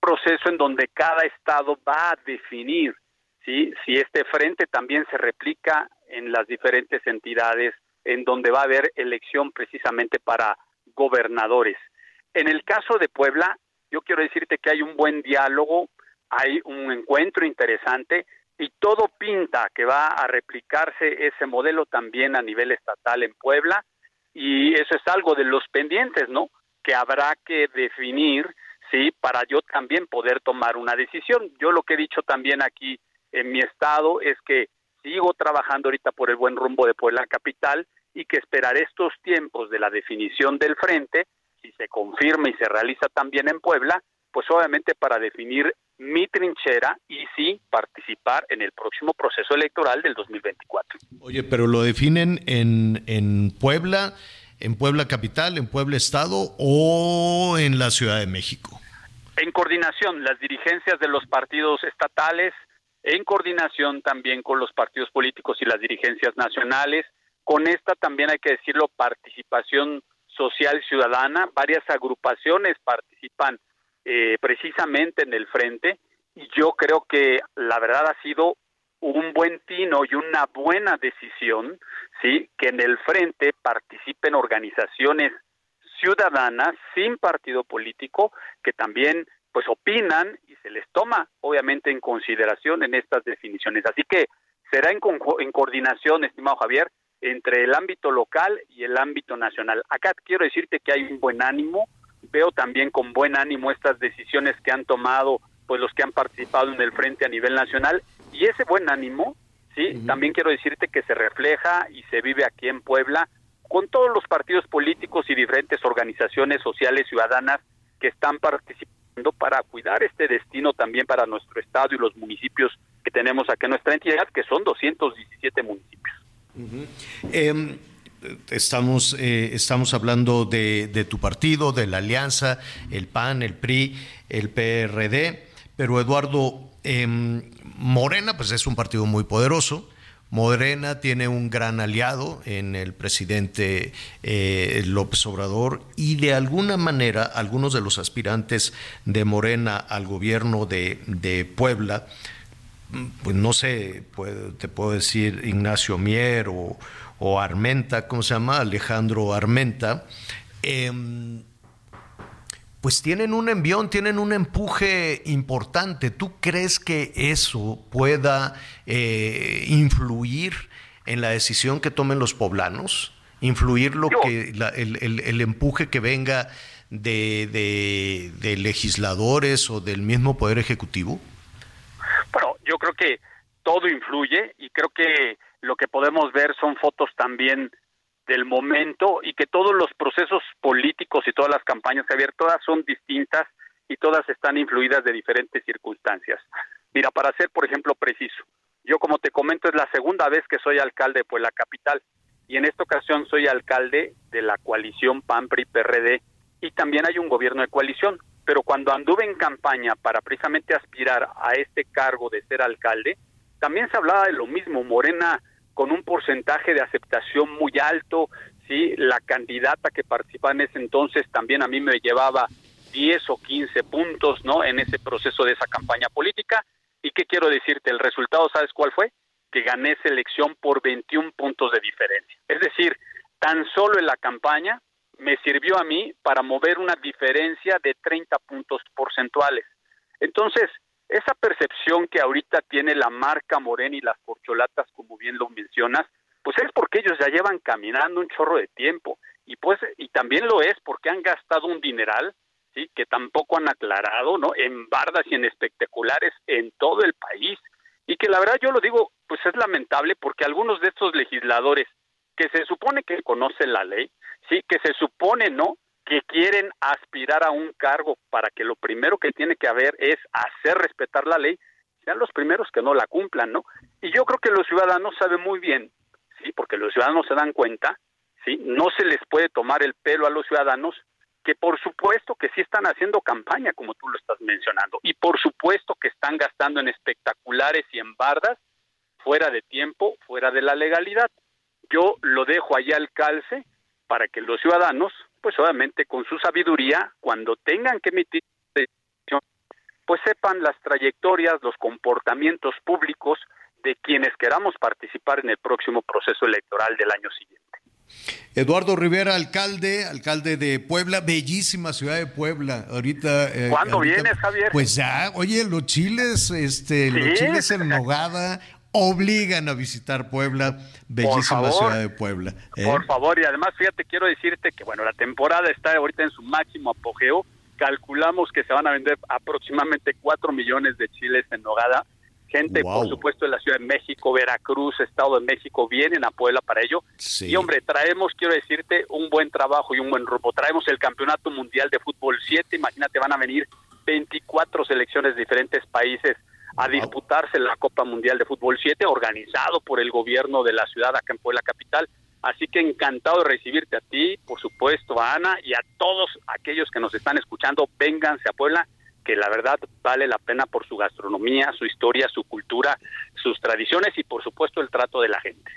[SPEAKER 7] proceso en donde cada estado va a definir ¿sí? si este frente también se replica en las diferentes entidades en donde va a haber elección precisamente para gobernadores. En el caso de Puebla, yo quiero decirte que hay un buen diálogo, hay un encuentro interesante y todo pinta que va a replicarse ese modelo también a nivel estatal en Puebla y eso es algo de los pendientes, ¿no? Que habrá que definir, sí, para yo también poder tomar una decisión. Yo lo que he dicho también aquí en mi estado es que sigo trabajando ahorita por el buen rumbo de Puebla capital y que esperaré estos tiempos de la definición del frente, si se confirma y se realiza también en Puebla, pues obviamente para definir mi trinchera y sí participar en el próximo proceso electoral del 2024.
[SPEAKER 2] Oye, pero lo definen en, en Puebla, en Puebla capital, en Puebla estado o en la Ciudad de México.
[SPEAKER 7] En coordinación, las dirigencias de los partidos estatales, en coordinación también con los partidos políticos y las dirigencias nacionales, con esta también hay que decirlo participación social ciudadana, varias agrupaciones participan eh, precisamente en el frente y yo creo que la verdad ha sido un buen tino y una buena decisión, sí, que en el frente participen organizaciones ciudadanas sin partido político que también pues opinan y se les toma obviamente en consideración en estas definiciones. Así que será en, en coordinación, estimado Javier, entre el ámbito local y el ámbito nacional. Acá quiero decirte que hay un buen ánimo, veo también con buen ánimo estas decisiones que han tomado pues los que han participado en el frente a nivel nacional y ese buen ánimo, sí, también quiero decirte que se refleja y se vive aquí en Puebla con todos los partidos políticos y diferentes organizaciones sociales ciudadanas que están participando para cuidar este destino también para nuestro estado y los municipios que tenemos aquí en nuestra entidad, que son 217 municipios.
[SPEAKER 2] Estamos, eh, estamos hablando de, tu partido, de la alianza, el PAN, el PRI, el PRD, pero Eduardo, em, Morena pues es un partido muy poderoso. Morena tiene un gran aliado en el presidente eh, López Obrador y de alguna manera algunos de los aspirantes de Morena al gobierno de Puebla, pues no sé, te puedo decir Ignacio Mier o, o Armenta, ¿cómo se llama? Alejandro Armenta, em, pues tienen un envión, tienen un empuje importante. ¿Tú crees que eso pueda eh, influir en la decisión que tomen los poblanos? ¿Influir lo que el, empuje que venga de, de legisladores o del mismo Poder Ejecutivo?
[SPEAKER 7] Yo creo que todo influye y creo que lo que podemos ver son fotos también del momento y que todos los procesos políticos y todas las campañas que todas son distintas y todas están influidas de diferentes circunstancias. Mira, para ser, por ejemplo, preciso, yo como te comento es la segunda vez que soy alcalde de Puebla Capital y en esta ocasión soy alcalde de la coalición PAN-PRI-PRD y también hay un gobierno de coalición, pero cuando anduve en campaña para precisamente aspirar a este cargo de ser alcalde, también se hablaba de lo mismo, Morena con un porcentaje de aceptación muy alto, sí, la candidata que participaba en ese entonces también a mí me llevaba 10 o 15 puntos, ¿no? En ese proceso de esa campaña política. ¿Y qué quiero decirte? El resultado, ¿sabes cuál fue? Que gané esa elección por 21 puntos de diferencia. Es decir, tan solo en la campaña me sirvió a mí para mover una diferencia de 30 puntos porcentuales. Entonces, esa percepción que ahorita tiene la marca Morena y las corcholatas, como bien lo mencionas, pues es porque ellos ya llevan caminando un chorro de tiempo y pues y también lo es porque han gastado un dineral, sí, que tampoco han aclarado, ¿no? En bardas y en espectaculares en todo el país y que la verdad yo lo digo, pues es lamentable porque algunos de estos legisladores que se supone que conocen la ley, sí, que se supone, ¿no? que quieren aspirar a un cargo para que lo primero que tiene que haber es hacer respetar la ley, sean los primeros que no la cumplan, ¿no? Y yo creo que los ciudadanos saben muy bien, sí, porque los ciudadanos se dan cuenta, sí, no se les puede tomar el pelo a los ciudadanos que por supuesto que sí están haciendo campaña, como tú lo estás mencionando, y por supuesto que están gastando en espectaculares y en bardas fuera de tiempo, fuera de la legalidad. Yo lo dejo allá al calce para que los ciudadanos pues obviamente con su sabiduría, cuando tengan que emitir pues sepan las trayectorias, los comportamientos públicos de quienes queramos participar en el próximo proceso electoral del año siguiente.
[SPEAKER 2] Eduardo Rivera, alcalde, alcalde de Puebla, bellísima ciudad de Puebla. Ahorita.
[SPEAKER 7] Eh, ¿Cuándo vienes, Javier?
[SPEAKER 2] Pues ya, oye, los chiles, este, los chiles en nogada, obligan a visitar Puebla, bellísima ciudad de Puebla.
[SPEAKER 7] ¿eh? Por favor, y además, fíjate, quiero decirte que, bueno, la temporada está ahorita en su máximo apogeo. Calculamos que se van a vender aproximadamente 4 millones de chiles en nogada. Gente, por supuesto, de la Ciudad de México, Veracruz, Estado de México, vienen a Puebla para ello. Y, hombre, traemos, quiero decirte, un buen trabajo y un buen rumbo. Traemos el Campeonato Mundial de Fútbol 7. Imagínate, van a venir 24 selecciones de diferentes países a disputarse la Copa Mundial de Fútbol 7, organizado por el gobierno de la ciudad acá en Puebla Capital. Así que encantado de recibirte a ti, por supuesto, a Ana y a todos aquellos que nos están escuchando. Vénganse a Puebla, que la verdad vale la pena por su gastronomía, su historia, su cultura, sus tradiciones y por supuesto el trato de la gente.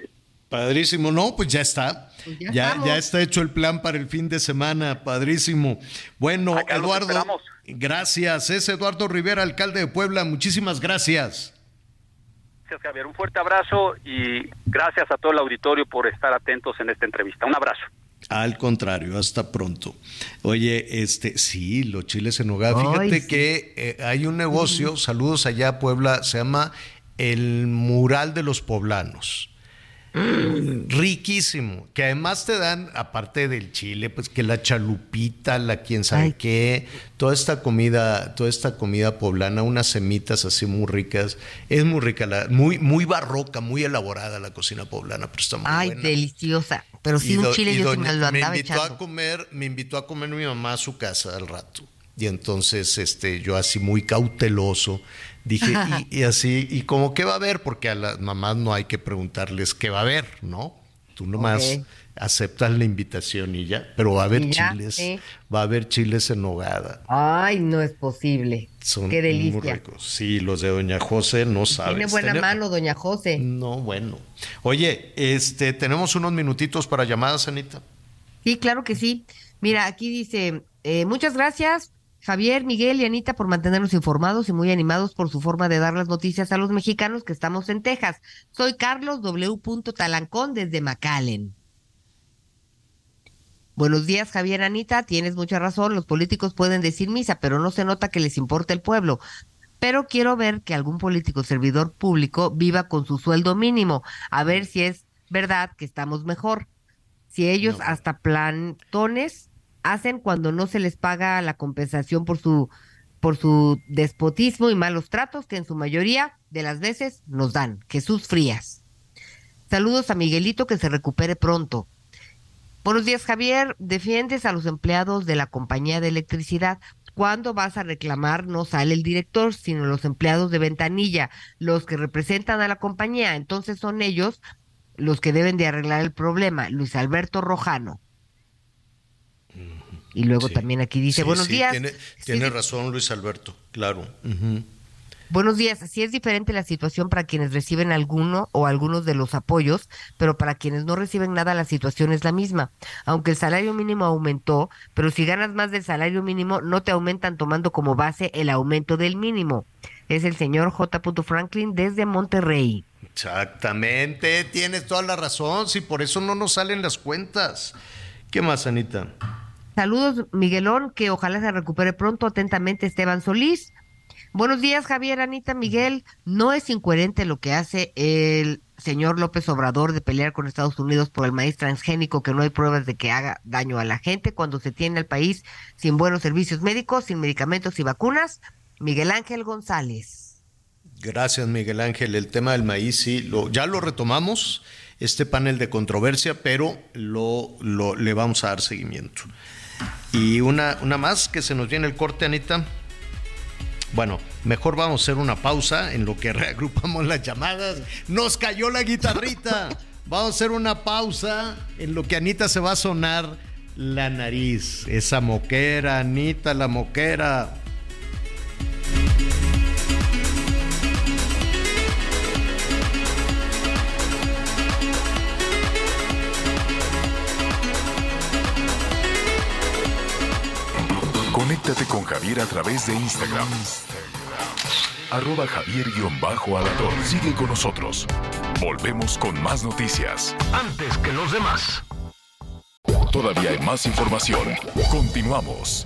[SPEAKER 2] Padrísimo, no, pues ya está. Pues ya, ya, está hecho el plan para el fin de semana, padrísimo. Bueno, Eduardo, gracias. Es Eduardo Rivera, alcalde de Puebla. Muchísimas gracias.
[SPEAKER 7] Gracias, Javier. Un fuerte abrazo y gracias a todo el auditorio por estar atentos en esta entrevista. Un abrazo.
[SPEAKER 2] Al contrario, hasta pronto. Oye, este, sí, los chiles en hogar. Fíjate que eh, hay un negocio, saludos allá a Puebla, se llama El Mural de los Poblanos riquísimo, que además te dan, aparte del chile, pues que la chalupita, la quién sabe qué, toda esta comida, toda esta comida poblana, unas semitas así muy ricas, es muy rica, la, muy, muy barroca, muy elaborada la cocina poblana, pero está muy
[SPEAKER 5] Ay, deliciosa. Pero sí, un chile yo me lo andaba
[SPEAKER 2] me invitó a comer, me invitó a comer mi mamá a su casa al rato. Y entonces, este, yo así muy cauteloso, Dije, y, así, ¿y como qué va a haber? Porque a las mamás no hay que preguntarles qué va a haber, ¿no? Tú nomás aceptas la invitación y ya, pero va a haber chiles, va a haber chiles en nogada.
[SPEAKER 5] Ay, no es posible. Son qué delicia. muy ricos.
[SPEAKER 2] Sí, los de Doña José no saben.
[SPEAKER 5] Tiene buena mano, Doña José.
[SPEAKER 2] No, bueno. Oye, este, tenemos unos minutitos para llamadas, Anita.
[SPEAKER 5] Sí, claro que sí. Mira, aquí dice, eh, muchas gracias Javier, Miguel y Anita por mantenernos informados y muy animados por su forma de dar las noticias a los mexicanos que estamos en Texas. Soy Carlos W. Talancón desde McAllen. Buenos días, Javier, Anita. Tienes mucha razón. Los políticos pueden decir misa, pero no se nota que les importa el pueblo. Pero quiero ver que algún político servidor público viva con su sueldo mínimo, a ver si es verdad que estamos mejor. Si ellos hasta plantones hacen cuando no se les paga la compensación por su por su despotismo y malos tratos que en su mayoría de las veces nos dan. Jesús Frías. Saludos a Miguelito que se recupere pronto. Buenos días, Javier. Defiendes a los empleados de la compañía de electricidad. cuando vas a reclamar no sale el director, sino los empleados de ventanilla, los que representan a la compañía. Entonces son ellos los que deben de arreglar el problema. Luis Alberto Rojano. Y luego también aquí dice, buenos días.
[SPEAKER 2] Tiene, razón Luis Alberto, claro.
[SPEAKER 5] Buenos días. Así es diferente la situación para quienes reciben alguno o algunos de los apoyos, pero para quienes no reciben nada la situación es la misma. Aunque el salario mínimo aumentó, pero si ganas más del salario mínimo no te aumentan tomando como base el aumento del mínimo. Es el señor J. Franklin desde Monterrey.
[SPEAKER 2] Exactamente, tienes toda la razón, si por eso no nos salen las cuentas. ¿Qué más, Anita?
[SPEAKER 5] Saludos, Miguelón, que ojalá se recupere pronto. Atentamente, Esteban Solís. Buenos días, Javier, Anita, Miguel. No es incoherente lo que hace el señor López Obrador de pelear con Estados Unidos por el maíz transgénico, que no hay pruebas de que haga daño a la gente cuando se tiene al país sin buenos servicios médicos, sin medicamentos y vacunas. Miguel Ángel González.
[SPEAKER 2] Gracias, Miguel Ángel. El tema del maíz, sí, lo, ya lo retomamos, este panel de controversia, pero lo, lo, le vamos a dar seguimiento. Y una, una más que se nos viene el corte, Anita. Bueno, mejor vamos a hacer una pausa en lo que reagrupamos las llamadas. Nos cayó la guitarrita. Vamos a hacer una pausa en lo que Anita se va a sonar la nariz. Esa moquera, Anita, la moquera.
[SPEAKER 3] Conéctate con Javier a través de Instagram. Arroba Javier-Alador. Sigue con nosotros. Volvemos con más noticias.
[SPEAKER 1] Antes que los demás.
[SPEAKER 3] Todavía hay más información. Continuamos.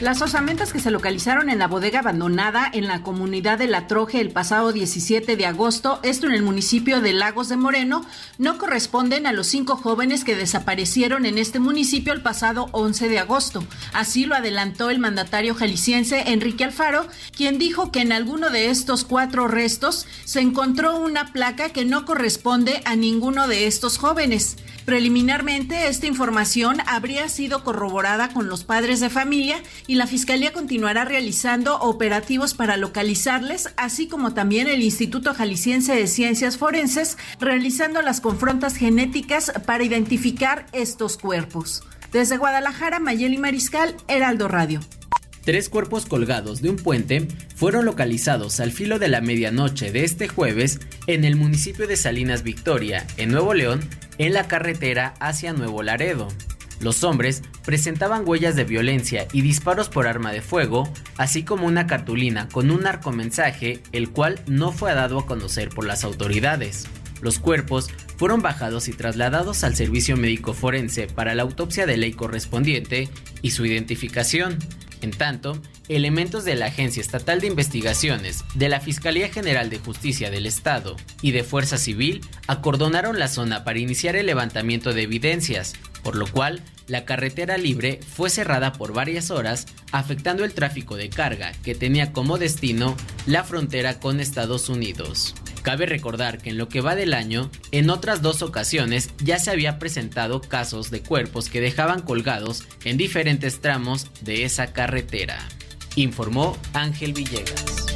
[SPEAKER 8] Las osamentas que se localizaron en la bodega abandonada en la comunidad de La Troje el pasado 17 de agosto, esto en el municipio de Lagos de Moreno, no corresponden a los cinco jóvenes que desaparecieron en este municipio el pasado 11 de agosto. Así lo adelantó el mandatario jalisciense Enrique Alfaro, quien dijo que en alguno de estos cuatro restos se encontró una placa que no corresponde a ninguno de estos jóvenes. Preliminarmente, esta información habría sido corroborada con los padres de familia y la Fiscalía continuará realizando operativos para localizarles, así como también el Instituto Jalisciense de Ciencias Forenses realizando las confrontas genéticas para identificar estos cuerpos. Desde Guadalajara, Mayeli Mariscal, Heraldo Radio.
[SPEAKER 9] Tres cuerpos colgados de un puente fueron localizados al filo de la medianoche de este jueves en el municipio de Salinas Victoria, en Nuevo León, en la carretera hacia Nuevo Laredo. Los hombres presentaban huellas de violencia y disparos por arma de fuego, así como una cartulina con un narcomensaje, el cual no fue dado a conocer por las autoridades. Los cuerpos fueron bajados y trasladados al servicio médico forense para la autopsia de ley correspondiente y su identificación. En tanto, elementos de la Agencia Estatal de Investigaciones, de la Fiscalía General de Justicia del Estado y de Fuerza Civil acordonaron la zona para iniciar el levantamiento de evidencias, por lo cual la carretera libre fue cerrada por varias horas, afectando el tráfico de carga que tenía como destino la frontera con Estados Unidos. Cabe recordar que en lo que va del año, en otras dos ocasiones ya se había presentado casos de cuerpos que dejaban colgados en diferentes tramos de esa carretera, informó Ángel Villegas.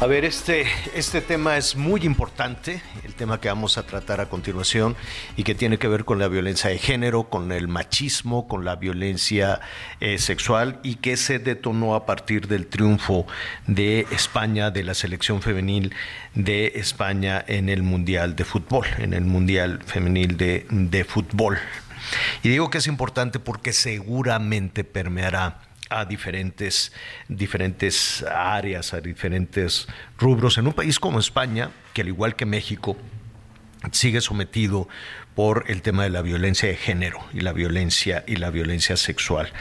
[SPEAKER 2] A ver, este, este tema es muy importante, el tema que vamos a tratar a continuación y que tiene que ver con la violencia de género, con el machismo, con la violencia eh, sexual y que se detonó a partir del triunfo de España, de la selección femenil de España en el Mundial de Fútbol, en el Mundial Femenil de, de Fútbol. Y digo que es importante porque seguramente permeará a diferentes, diferentes áreas, a diferentes rubros. En un país como España, que al igual que México, sigue sometido por el tema de la violencia de género y la violencia y la violencia sexual.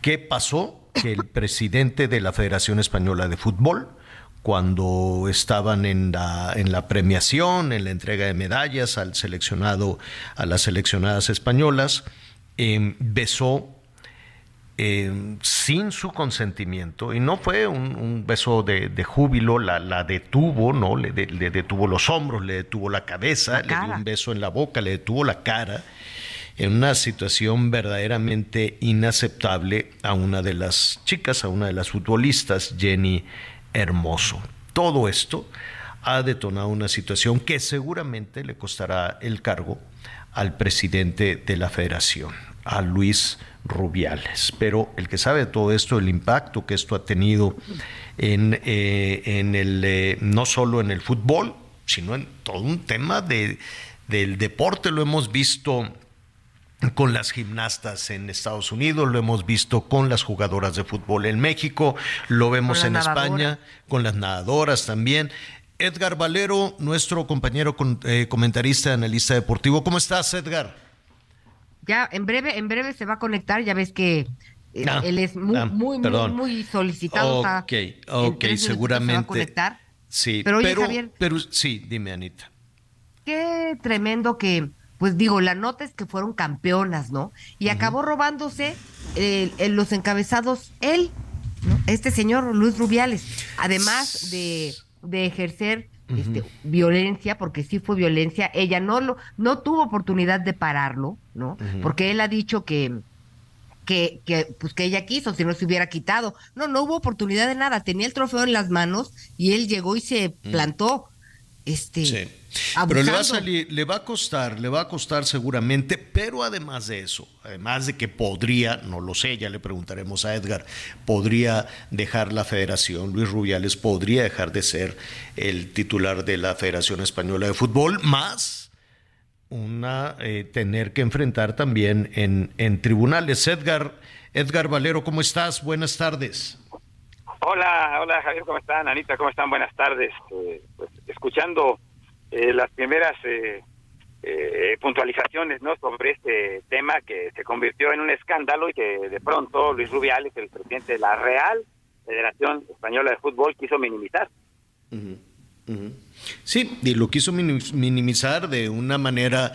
[SPEAKER 2] ¿Qué pasó? Que el presidente de la Federación Española de Fútbol, cuando estaban en la, en la premiación, en la entrega de medallas al seleccionado, a las seleccionadas españolas, eh, besó eh, sin su consentimiento, y no fue un, beso de, júbilo, la, detuvo, ¿no? Le, detuvo los hombros, le detuvo la cabeza, le dio un beso en la boca, le detuvo la cara, en una situación verdaderamente inaceptable a una de las chicas, a una de las futbolistas, Jenny Hermoso. Todo esto ha detonado una situación que seguramente le costará el cargo al presidente de la federación, a Luis Rubiales. Pero el que sabe todo esto, el impacto que esto ha tenido en, eh, en el, eh, no solo en el fútbol, sino en todo un tema de, del deporte, lo hemos visto con las gimnastas en Estados Unidos, lo hemos visto con las jugadoras de fútbol en México, lo vemos en España, con las nadadoras también. Edgar Valero, nuestro compañero eh, comentarista, analista deportivo. ¿Cómo estás, Edgar?
[SPEAKER 5] Ya en breve, en breve se va a conectar, ya ves que eh, ah, él es muy, ah, muy, muy, solicitado.
[SPEAKER 2] Ok, ok, seguramente. Se va a conectar. Sí, pero, pero, sí, dime, Anita.
[SPEAKER 5] Qué tremendo que, pues digo, la nota es que fueron campeonas, ¿no? Y acabó robándose los encabezados él, ¿no? Este señor Luis Rubiales, además de, de ejercer este, violencia, porque sí fue violencia, ella no lo, no tuvo oportunidad de pararlo, ¿no? Porque él ha dicho que, que, que, pues que ella quiso, si no se hubiera quitado. No, no hubo oportunidad de nada, tenía el trofeo en las manos y él llegó y se plantó. Este,
[SPEAKER 2] pero le va a salir, le va a costar, le va a costar seguramente, pero además de eso, además de que podría, no lo sé, ya le preguntaremos a Edgar, podría dejar la federación, Luis Rubiales podría dejar de ser el titular de la Federación Española de Fútbol, más una eh, tener que enfrentar también en, en tribunales. Edgar, Edgar Valero, ¿cómo estás? Buenas tardes.
[SPEAKER 6] Hola, hola Javier, ¿cómo están? Anita, ¿cómo están? Buenas tardes. Eh, pues, escuchando eh, las primeras eh, puntualizaciones ¿no? sobre este tema que se convirtió en un escándalo y que de pronto Luis Rubiales, el presidente de la Real Federación Española de Fútbol, quiso minimizar.
[SPEAKER 2] Sí, y lo quiso minimizar de una manera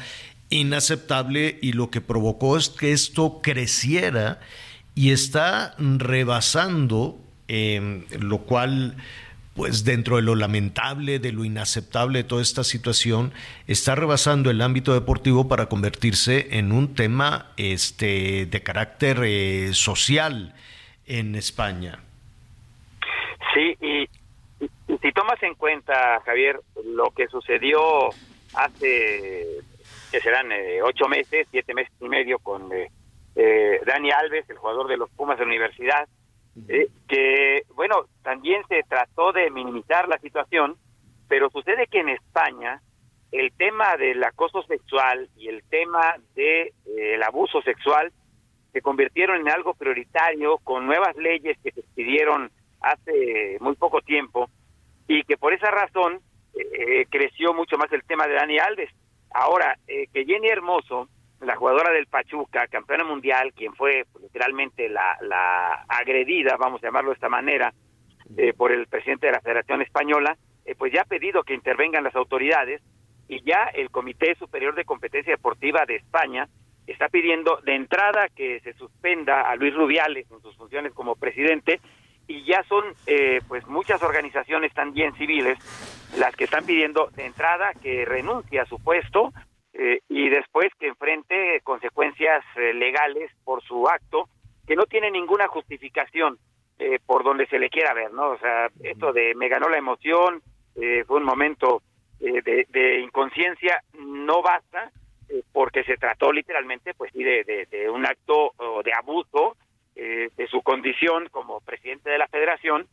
[SPEAKER 2] inaceptable y lo que provocó es que esto creciera y está rebasando Em, lo cual pues dentro de lo lamentable, de lo inaceptable de toda esta situación, está rebasando el ámbito deportivo para convertirse en un tema este, de carácter eh, social en España.
[SPEAKER 6] Sí, y, si tomas en cuenta, Javier, lo que sucedió hace, que serán eh, ocho meses, siete meses y medio, con eh, Dani Alves, el jugador de los Pumas de la Universidad, eh, que, bueno, también se trató de minimizar la situación, pero sucede que en España el tema del acoso sexual y el tema del de, eh, abuso sexual se convirtieron en algo prioritario con nuevas leyes que se expidieron hace muy poco tiempo y que por esa razón eh, creció mucho más el tema de Dani Alves. Ahora, que Jenny Hermoso la jugadora del Pachuca, campeona mundial, quien fue literalmente la, la, agredida, vamos a llamarlo de esta manera, eh, por el presidente de la Federación Española, eh, pues ya ha pedido que intervengan las autoridades y ya el Comité Superior de Competencia Deportiva de España está pidiendo de entrada que se suspenda a Luis Rubiales en sus funciones como presidente y ya son eh, pues muchas organizaciones también civiles las que están pidiendo de entrada que renuncie a su puesto eh, y después que enfrente consecuencias eh, legales por su acto que no tiene ninguna justificación. eh, por donde se le quiera ver, ¿no? O sea, esto de me ganó la emoción, eh, fue un momento de, de, inconsciencia, no basta, porque se trató literalmente, pues sí, de, de, un acto de abuso de su condición como presidente de la federación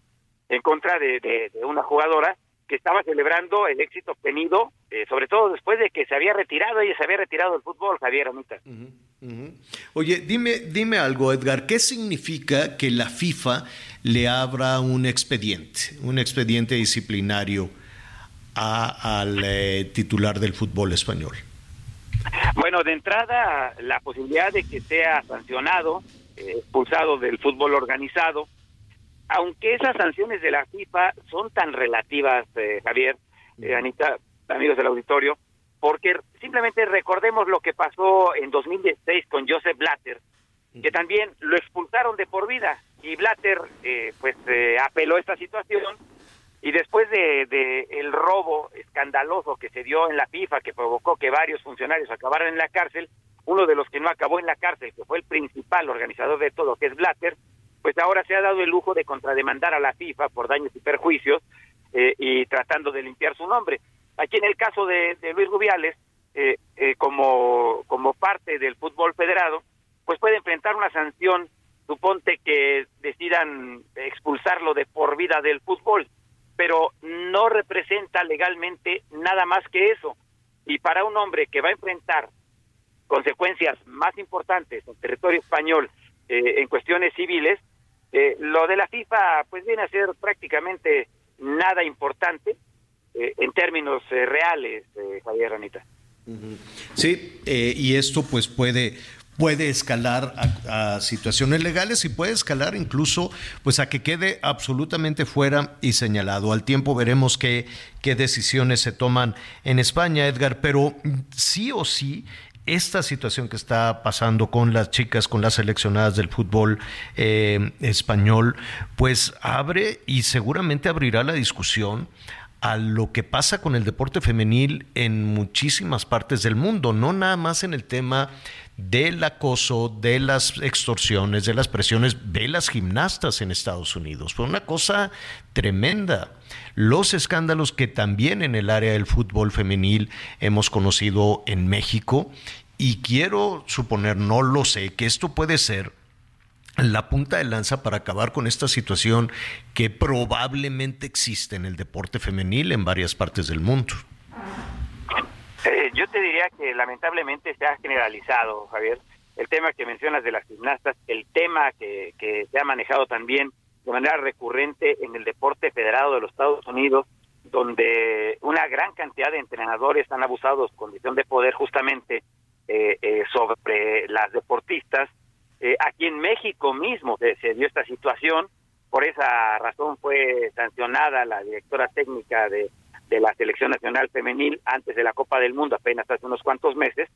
[SPEAKER 6] en contra de, una jugadora que estaba celebrando el éxito obtenido, eh, sobre todo después de que se había retirado, ella se había retirado del fútbol, Javier Amita.
[SPEAKER 2] Oye, dime, dime algo, Edgar, ¿qué significa que la FIFA le abra un expediente, un expediente disciplinario al eh, titular del fútbol español?
[SPEAKER 6] Bueno, de entrada, la posibilidad de que sea sancionado, eh, expulsado del fútbol organizado, aunque esas sanciones de la FIFA son tan relativas, eh, Javier, eh, Anita, amigos del auditorio, porque simplemente recordemos lo que pasó en 2016 con Joseph Blatter, que también lo expulsaron de por vida y Blatter eh, pues apeló esta situación y después de, de, el robo escandaloso que se dio en la FIFA que provocó que varios funcionarios acabaran en la cárcel, uno de los que no acabó en la cárcel, que fue el principal organizador de todo, que es Blatter, pues ahora se ha dado el lujo de contrademandar a la FIFA por daños y perjuicios eh, y tratando de limpiar su nombre. Aquí en el caso de, Luis Rubiales, eh, eh, como, como parte del fútbol federado, pues puede enfrentar una sanción, suponte que decidan expulsarlo de por vida del fútbol, pero no representa legalmente nada más que eso. Y para un hombre que va a enfrentar consecuencias más importantes en territorio español en cuestiones civiles, eh, lo de la FIFA, pues viene a ser prácticamente nada importante eh, en términos eh, reales, Javier Ranita.
[SPEAKER 2] Sí, y esto pues puede puede escalar a, situaciones legales y puede escalar incluso pues a que quede absolutamente fuera y señalado. Al tiempo veremos qué, qué decisiones se toman en España, Edgar, pero sí o sí esta situación que está pasando con las chicas, con las seleccionadas del fútbol eh, español, pues abre y seguramente abrirá la discusión a lo que pasa con el deporte femenil en muchísimas partes del mundo, no nada más en el tema del acoso, de las extorsiones, de las presiones de las gimnastas en Estados Unidos. Fue una cosa tremenda. Los escándalos que también en el área del fútbol femenil hemos conocido en México y quiero suponer, no lo sé, que esto puede ser la punta de lanza para acabar con esta situación que probablemente existe en el deporte femenil en varias partes del mundo?
[SPEAKER 6] Eh, yo te diría que lamentablemente se ha generalizado, Javier, el tema que mencionas de las gimnastas, el tema que, se ha manejado también de manera recurrente en el deporte federado de los Estados Unidos, donde una gran cantidad de entrenadores han abusado de su condición de poder justamente eh, eh, sobre las deportistas eh, aquí en México mismo se, dio esta situación, por esa razón fue sancionada la directora técnica de, la Selección Nacional Femenil antes de la Copa del Mundo, apenas hace unos cuantos meses,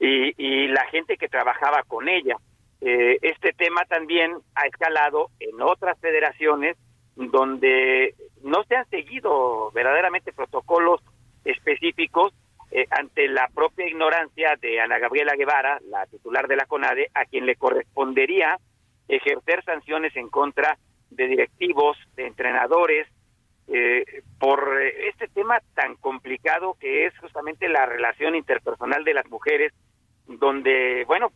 [SPEAKER 6] y, la gente que trabajaba con ella. Eh, este tema también ha escalado en otras federaciones donde no se han seguido verdaderamente protocolos específicos eh, ante la propia ignorancia de Ana Gabriela Guevara, la titular de la CONADE, a quien le correspondería ejercer sanciones en contra de directivos, de entrenadores, eh, por eh, este tema tan complicado que es justamente la relación interpersonal de las mujeres, donde, bueno,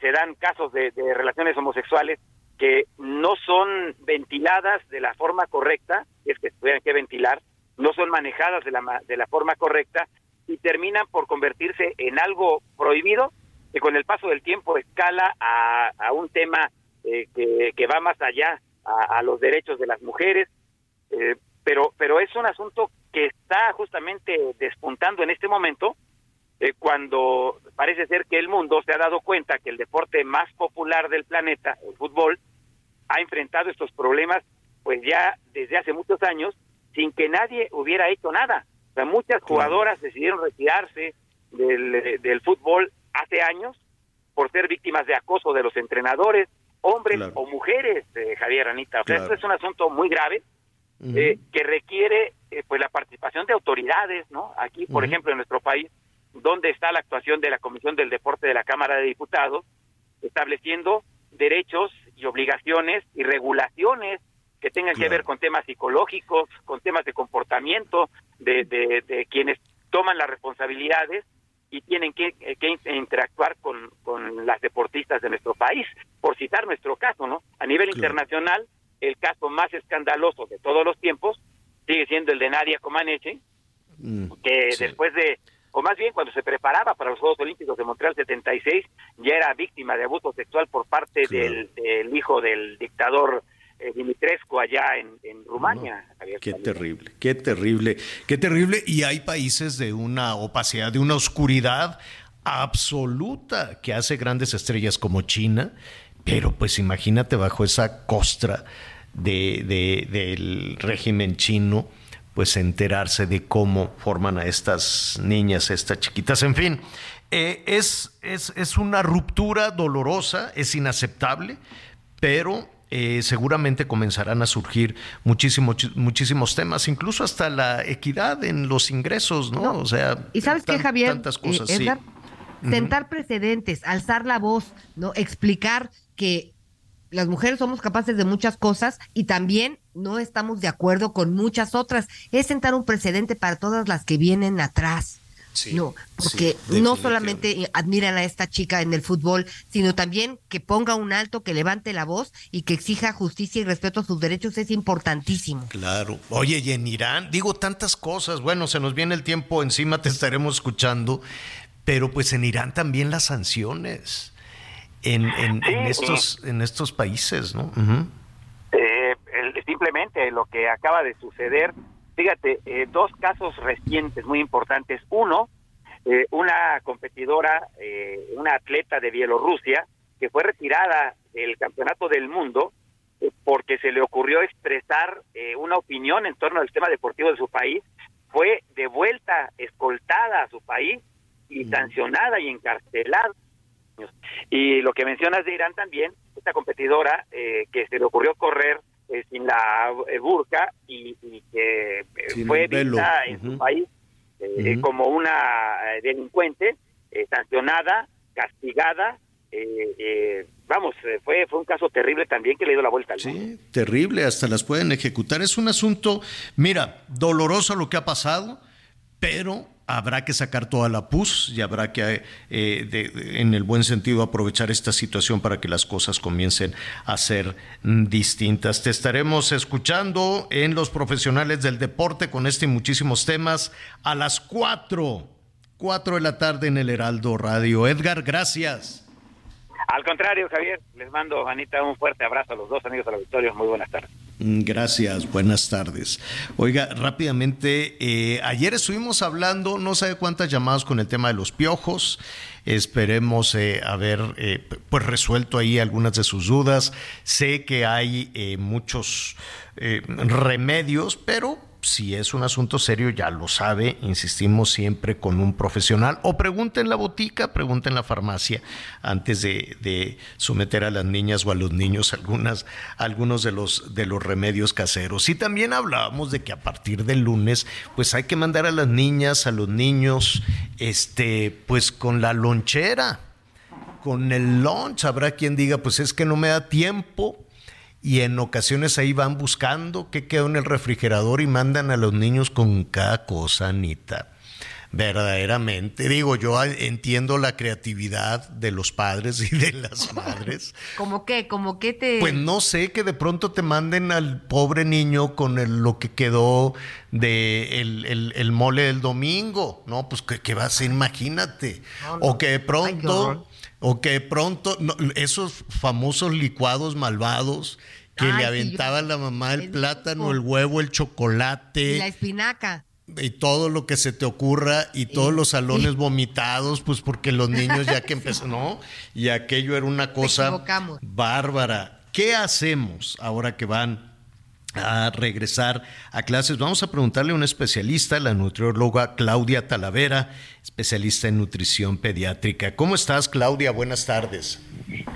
[SPEAKER 6] se, dan casos de, de, relaciones homosexuales que no son ventiladas de la forma correcta, es que tuvieran que ventilar, no son manejadas de la, de la forma correcta y terminan por convertirse en algo prohibido que con el paso del tiempo escala a, un tema eh, que, que, va más allá a, los derechos de las mujeres, eh, pero, pero es un asunto que está justamente despuntando en este momento, eh, cuando parece ser que el mundo se ha dado cuenta que el deporte más popular del planeta, el fútbol, ha enfrentado estos problemas pues ya desde hace muchos años sin que nadie hubiera hecho nada muchas jugadoras decidieron retirarse del, fútbol hace años por ser víctimas de acoso de los entrenadores, hombres o mujeres, eh, Javier Anita. O sea, esto es un asunto muy grave eh, que requiere eh, pues la participación de autoridades, ¿no? Aquí, por ejemplo, en nuestro país, donde está la actuación de la Comisión del Deporte de la Cámara de Diputados, estableciendo derechos y obligaciones y regulaciones que tengan que ver con temas psicológicos, con temas de comportamiento de, de, quienes toman las responsabilidades y tienen que, que interactuar con, con, las deportistas de nuestro país, por citar nuestro caso, ¿no? A nivel internacional, el caso más escandaloso de todos los tiempos sigue siendo el de Nadia Comaneci, mm, que después de, o más bien cuando se preparaba para los Juegos Olímpicos de Montreal 76, ya era víctima de abuso sexual por parte del, del hijo del dictador eh, Dimitrescu allá en, Rumania.
[SPEAKER 2] qué terrible, qué terrible, qué terrible. Y hay países de una opacidad, de una oscuridad absoluta que hace grandes estrellas como China, pero pues imagínate bajo esa costra de, del régimen chino, pues enterarse de cómo forman a estas niñas, estas chiquitas, en fin. Eh, es, es, es una ruptura dolorosa, es inaceptable, pero eh, seguramente comenzarán a surgir muchísimos, muchísimos temas, incluso hasta la equidad en los ingresos, ¿no? O sea,
[SPEAKER 5] y sabes qué, Javier, tantas cosas, eh, sentar precedentes, alzar la voz, no, explicar que las mujeres somos capaces de muchas cosas y también no estamos de acuerdo con muchas otras. Es sentar un precedente para todas las que vienen atrás no, porque no solamente admiran a esta chica en el fútbol, sino también que ponga un alto, que levante la voz y que exija justicia y respeto a sus derechos es importantísimo.
[SPEAKER 2] Claro. Oye, y en Irán, digo tantas cosas, bueno, se nos viene el tiempo encima, te estaremos escuchando, pero pues en Irán también las sanciones en, en, estos, en estos países, ¿no?
[SPEAKER 6] Eh, simplemente lo que acaba de suceder Fíjate, eh, dos casos recientes muy importantes. Uno, eh, una competidora, eh, una atleta de Bielorrusia, que fue retirada del Campeonato del Mundo porque se le ocurrió expresar una opinión en torno al tema deportivo de su país, fue de vuelta escoltada a su país y sancionada y encarcelada. Y lo que mencionas de Irán también, esta competidora que se le ocurrió correr eh, sin la eh, burka y, que eh, fue vista en su país como una delincuente sancionada, castigada. vamos, fue, fue un caso terrible también que le dio la vuelta al
[SPEAKER 2] Sí, terrible, hasta las pueden ejecutar. Es un asunto, mira, doloroso lo que ha pasado, pero habrá que sacar toda la pus y habrá que, eh, en el buen sentido, aprovechar esta situación para que las cosas comiencen a ser mm, distintas. Te estaremos escuchando en Los Profesionales del Deporte con este y muchísimos temas a las 4, 4 de la tarde en el Heraldo Radio. Edgar, gracias.
[SPEAKER 6] Al contrario, Javier, les mando, Anita, un fuerte abrazo a los dos amigos de la Victoria. Muy buenas tardes.
[SPEAKER 2] Mm, gracias, buenas tardes. Oiga, rápidamente, eh, ayer estuvimos hablando, no sé cuántas llamadas con el tema de los piojos. Esperemos eh, haber eh, pues resuelto ahí algunas de sus dudas. Sé que hay muchos remedios, pero si es un asunto serio, ya lo sabe, insistimos siempre con un profesional. O pregunten en la botica, pregunten en la farmacia antes de, someter a las niñas o a los niños algunas, algunos de los, de los remedios caseros. Y también hablábamos de que a partir del lunes, pues hay que mandar a las niñas, a los niños, este, pues con la lonchera, con el lunch. Habrá quien diga, pues es que no me da tiempo y en ocasiones ahí van buscando qué quedó en el refrigerador y mandan a los niños con cada cosa, Anita. Verdaderamente, digo, yo entiendo la creatividad de los padres y de las madres.
[SPEAKER 5] ¿Cómo qué? ¿Cómo qué te...?
[SPEAKER 2] Pues no sé, que de pronto te manden al pobre niño con lo que quedó de el, mole del domingo, ¿no? Pues que, va a ser, imagínate. O que de pronto... O que pronto, esos famosos licuados malvados que le aventaba la mamá el, plátano, el huevo, el chocolate.
[SPEAKER 5] Y la espinaca.
[SPEAKER 2] Y todo lo que se te ocurra y todos los salones vomitados, pues porque los niños ya que empezaron, ¿no? Y aquello era una cosa bárbara. ¿Qué hacemos ahora que van a regresar a clases? Vamos a preguntarle a una especialista, la nutrióloga Claudia Talavera. Especialista en nutrición pediátrica. ¿Cómo estás, Claudia? Buenas tardes.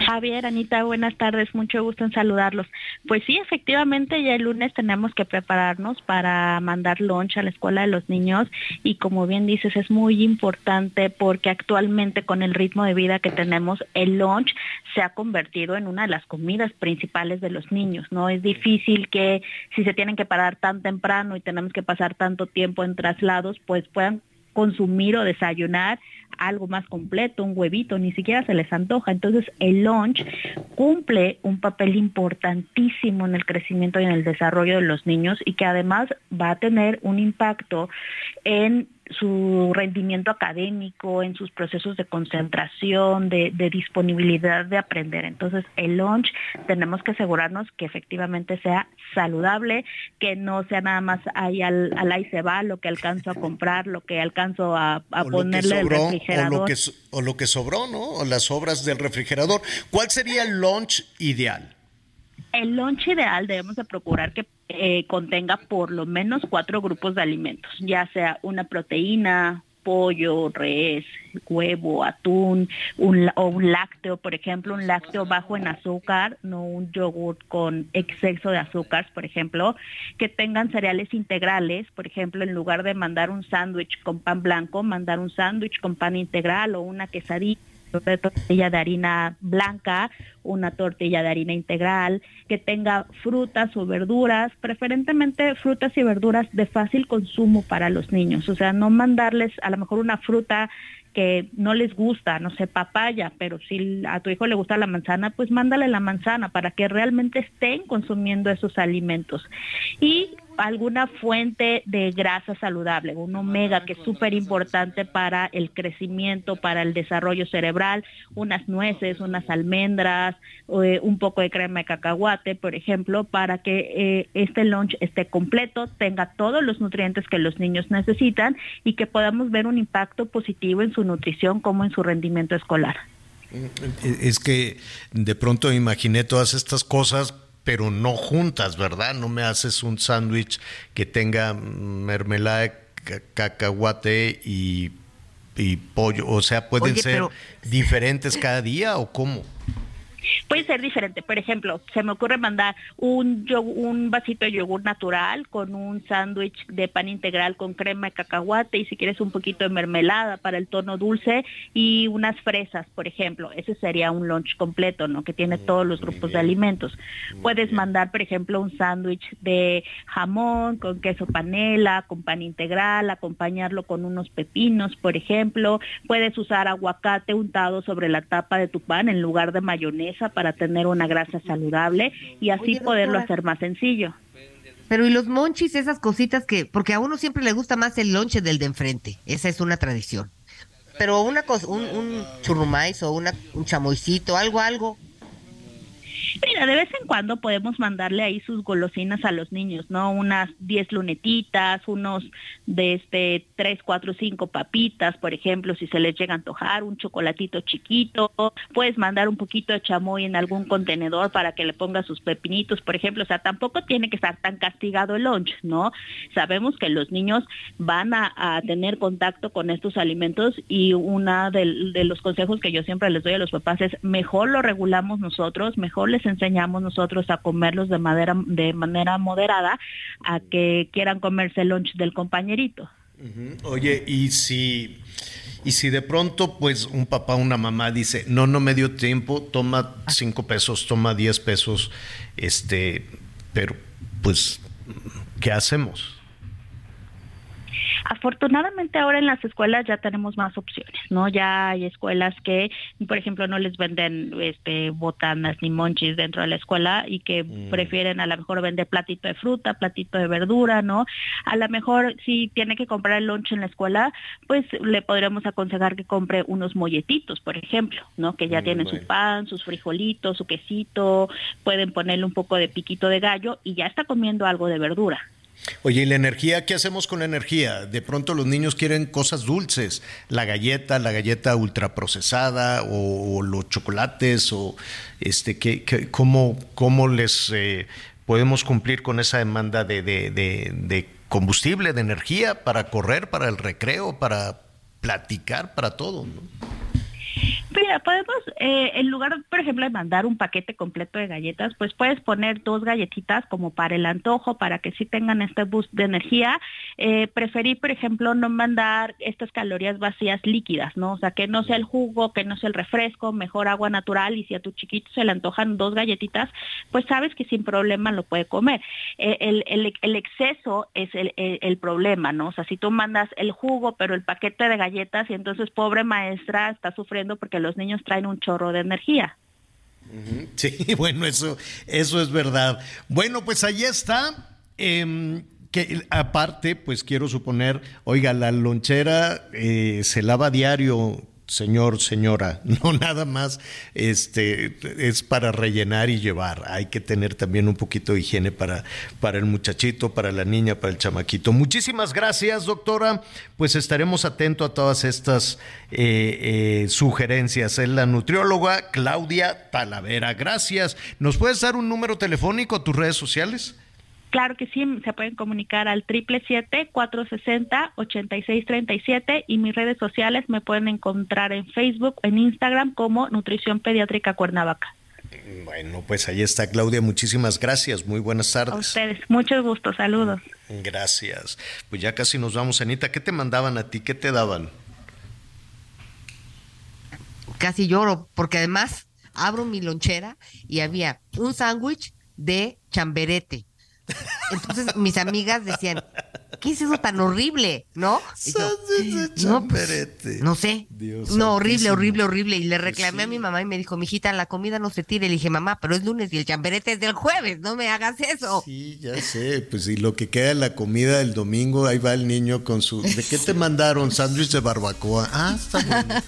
[SPEAKER 10] Javier, Anita, buenas tardes, mucho gusto en saludarlos. Pues sí, efectivamente, ya el lunes tenemos que prepararnos para mandar lunch a la escuela de los niños y como bien dices, es muy importante porque actualmente con el ritmo de vida que tenemos, el lunch se ha convertido en una de las comidas principales de los niños, ¿no? Es difícil que si se tienen que parar tan temprano y tenemos que pasar tanto tiempo en traslados, pues puedan consumir o desayunar algo más completo, un huevito, ni siquiera se les antoja. Entonces el lunch cumple un papel importantísimo en el crecimiento y en el desarrollo de los niños y que además va a tener un impacto en su rendimiento académico, en sus procesos de concentración, de, disponibilidad de aprender. Entonces, el lunch tenemos que asegurarnos que efectivamente sea saludable, que no sea nada más ahí al, al ahí se va, lo que alcanzo a comprar, lo que alcanzo a, ponerle el refrigerador.
[SPEAKER 2] O lo, que, o lo que sobró, ¿no? O las obras del refrigerador. ¿Cuál sería el lunch ideal?
[SPEAKER 10] El lunch ideal debemos de procurar que eh, contenga por lo menos cuatro grupos de alimentos, ya sea una proteína, pollo, res, huevo, atún, o un lácteo, por ejemplo, un lácteo bajo en azúcar, no un yogur con exceso de azúcar, por ejemplo, que tengan cereales integrales, por ejemplo, en lugar de mandar un sándwich con pan blanco, mandar un sándwich con pan integral o una quesadilla de tortilla de harina blanca, una tortilla de harina integral, que tenga frutas o verduras, preferentemente frutas y verduras de fácil consumo para los niños. O sea, no mandarles a lo mejor una fruta que no les gusta, no sé, papaya, pero si a tu hijo le gusta la manzana, pues mándale la manzana para que realmente estén consumiendo esos alimentos. Y alguna fuente de grasa saludable, un omega que es súper importante para el crecimiento, para el desarrollo cerebral, unas nueces, unas almendras, eh, un poco de crema de cacahuate, por ejemplo, para que eh, este lunch esté completo, tenga todos los nutrientes que los niños necesitan y que podamos ver un impacto positivo en su nutrición como en su rendimiento escolar.
[SPEAKER 2] Es que de pronto imaginé todas estas cosas, pero no juntas, ¿verdad? No me haces un sándwich que tenga mermelada de cacahuate y, pollo. O sea, ¿pueden ser diferentes cada día o cómo?
[SPEAKER 10] Puede ser diferente. Por ejemplo, se me ocurre mandar un, un vasito de yogur natural con un sándwich de pan integral con crema de cacahuate y si quieres un poquito de mermelada para el tono dulce y unas fresas, por ejemplo. Ese sería un lunch completo, ¿no? Que tiene todos los grupos de alimentos. Puedes mandar, por ejemplo, un sándwich de jamón con queso panela, con pan integral, acompañarlo con unos pepinos, por ejemplo. Puedes usar aguacate untado sobre la tapa de tu pan en lugar de mayonesa para tener una grasa saludable y así poderlo hacer más sencillo.
[SPEAKER 5] Pero y los monchis, esas cositas que, porque a uno siempre le gusta más el lonche del de enfrente, esa es una tradición. Pero una cosa, un, un churrumais o una, un chamoycito, algo, algo,
[SPEAKER 10] Mira, de vez en cuando podemos mandarle ahí sus golosinas a los niños, ¿no? Unas 10 lunetitas, unos de este 3, 4, 5 papitas, por ejemplo, si se les llega a antojar, un chocolatito chiquito, puedes mandar un poquito de chamoy en algún contenedor para que le ponga sus pepinitos, por ejemplo, o sea, tampoco tiene que estar tan castigado el lunch, ¿no? Sabemos que los niños van a, tener contacto con estos alimentos y una de, de los consejos que yo siempre les doy a los papás es mejor lo regulamos nosotros, mejor les enseñamos nosotros a comerlos de manera, de manera moderada a que quieran comerse el lunch del compañerito.
[SPEAKER 2] Oye, y si, y si de pronto pues un papá o una mamá dice, no, no me dio tiempo, toma cinco pesos, toma diez pesos, este, pero pues, ¿qué hacemos?
[SPEAKER 10] Afortunadamente ahora en las escuelas ya tenemos más opciones, ¿no? Ya hay escuelas que, por ejemplo, no les venden este botanas ni monchis dentro de la escuela y que mm. prefieren a lo mejor vender platito de fruta, platito de verdura, ¿no? A lo mejor si tiene que comprar el lunch en la escuela, pues le podríamos aconsejar que compre unos molletitos, por ejemplo, ¿no? Que ya mm, tienen su pan, sus frijolitos, su quesito, pueden ponerle un poco de piquito de gallo y ya está comiendo algo de verdura.
[SPEAKER 2] Oye, ¿y la energía? ¿Qué hacemos con la energía? De pronto los niños quieren cosas dulces, la galleta, la galleta ultraprocesada o, o los chocolates o este, ¿qué, cómo, cómo, les eh, podemos cumplir con esa demanda de, de, combustible, de energía para correr, para el recreo, para, platicar para todo, ¿no?
[SPEAKER 10] Mira, podemos, eh, en lugar, por ejemplo, de mandar un paquete completo de galletas, pues puedes poner dos galletitas como para el antojo, para que sí tengan este boost de energía. Eh, preferí, por ejemplo, no mandar estas calorías vacías líquidas, ¿no? O sea, que no sea el jugo, que no sea el refresco, mejor agua natural y si a tu chiquito se le antojan dos galletitas, pues sabes que sin problema lo puede comer. Eh, el, el, el, exceso es el, el, problema, ¿no? O sea, si tú mandas el jugo, pero el paquete de galletas y entonces pobre maestra está sufriendo porque los niños traen un chorro de energía.
[SPEAKER 2] Sí, bueno, eso, eso es verdad. Bueno, pues ahí está. Eh, que aparte, pues quiero suponer, oiga, la lonchera eh, se lava diario señor, señora, no nada más este, es para rellenar y llevar. Hay que tener también un poquito de higiene para, para el muchachito, para la niña, para el chamaquito. Muchísimas gracias, doctora. Pues estaremos atentos a todas estas eh, eh, sugerencias. Es la nutrióloga Claudia Talavera. Gracias. ¿Nos puedes dar un número telefónico, tus redes sociales?
[SPEAKER 10] Claro que sí, se pueden comunicar al 777-460-8637 y mis redes sociales me pueden encontrar en Facebook, en Instagram como Nutrición Pediátrica Cuernavaca.
[SPEAKER 2] Bueno, pues ahí está Claudia, muchísimas gracias, muy buenas tardes. A
[SPEAKER 10] ustedes, mucho gusto, saludos.
[SPEAKER 2] Gracias. Pues ya casi nos vamos, Anita, ¿qué te mandaban a ti? ¿Qué te daban?
[SPEAKER 5] Casi lloro, porque además abro mi lonchera y había un sándwich de chamberete entonces mis amigas decían, ¿qué es eso tan horrible? ¿No? no, pues, no, sé. no, horrible, horrible, horrible. Y le reclamé a mi mamá y me dijo, mijita, la comida no se tire. Le dije, mamá, pero es lunes y el chamberete es del jueves, no me hagas eso.
[SPEAKER 2] Sí, ya sé. Pues y lo que queda de la comida del domingo, ahí va el niño con su... ¿De qué te mandaron? Sándwich de barbacoa. Ah, está bueno.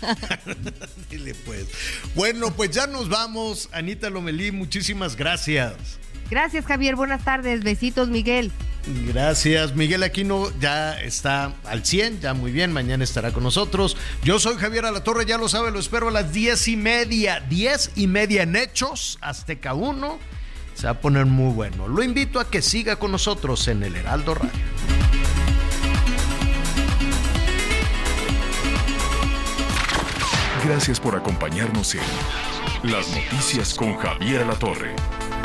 [SPEAKER 2] Dile pues. Bueno, pues ya nos vamos. Anita Lomelí, muchísimas gracias.
[SPEAKER 5] Gracias, Javier. Buenas tardes. Besitos, Miguel.
[SPEAKER 2] Gracias, Miguel Aquino ya está al 100, ya muy bien, mañana estará con nosotros. Yo soy Javier Alatorre, ya lo sabe, lo espero a las diez y media, diez y media en Hechos, Azteca 1, se va a poner muy bueno. Lo invito a que siga con nosotros en el Heraldo Radio.
[SPEAKER 3] Gracias por acompañarnos en Las Noticias con Javier Alatorre.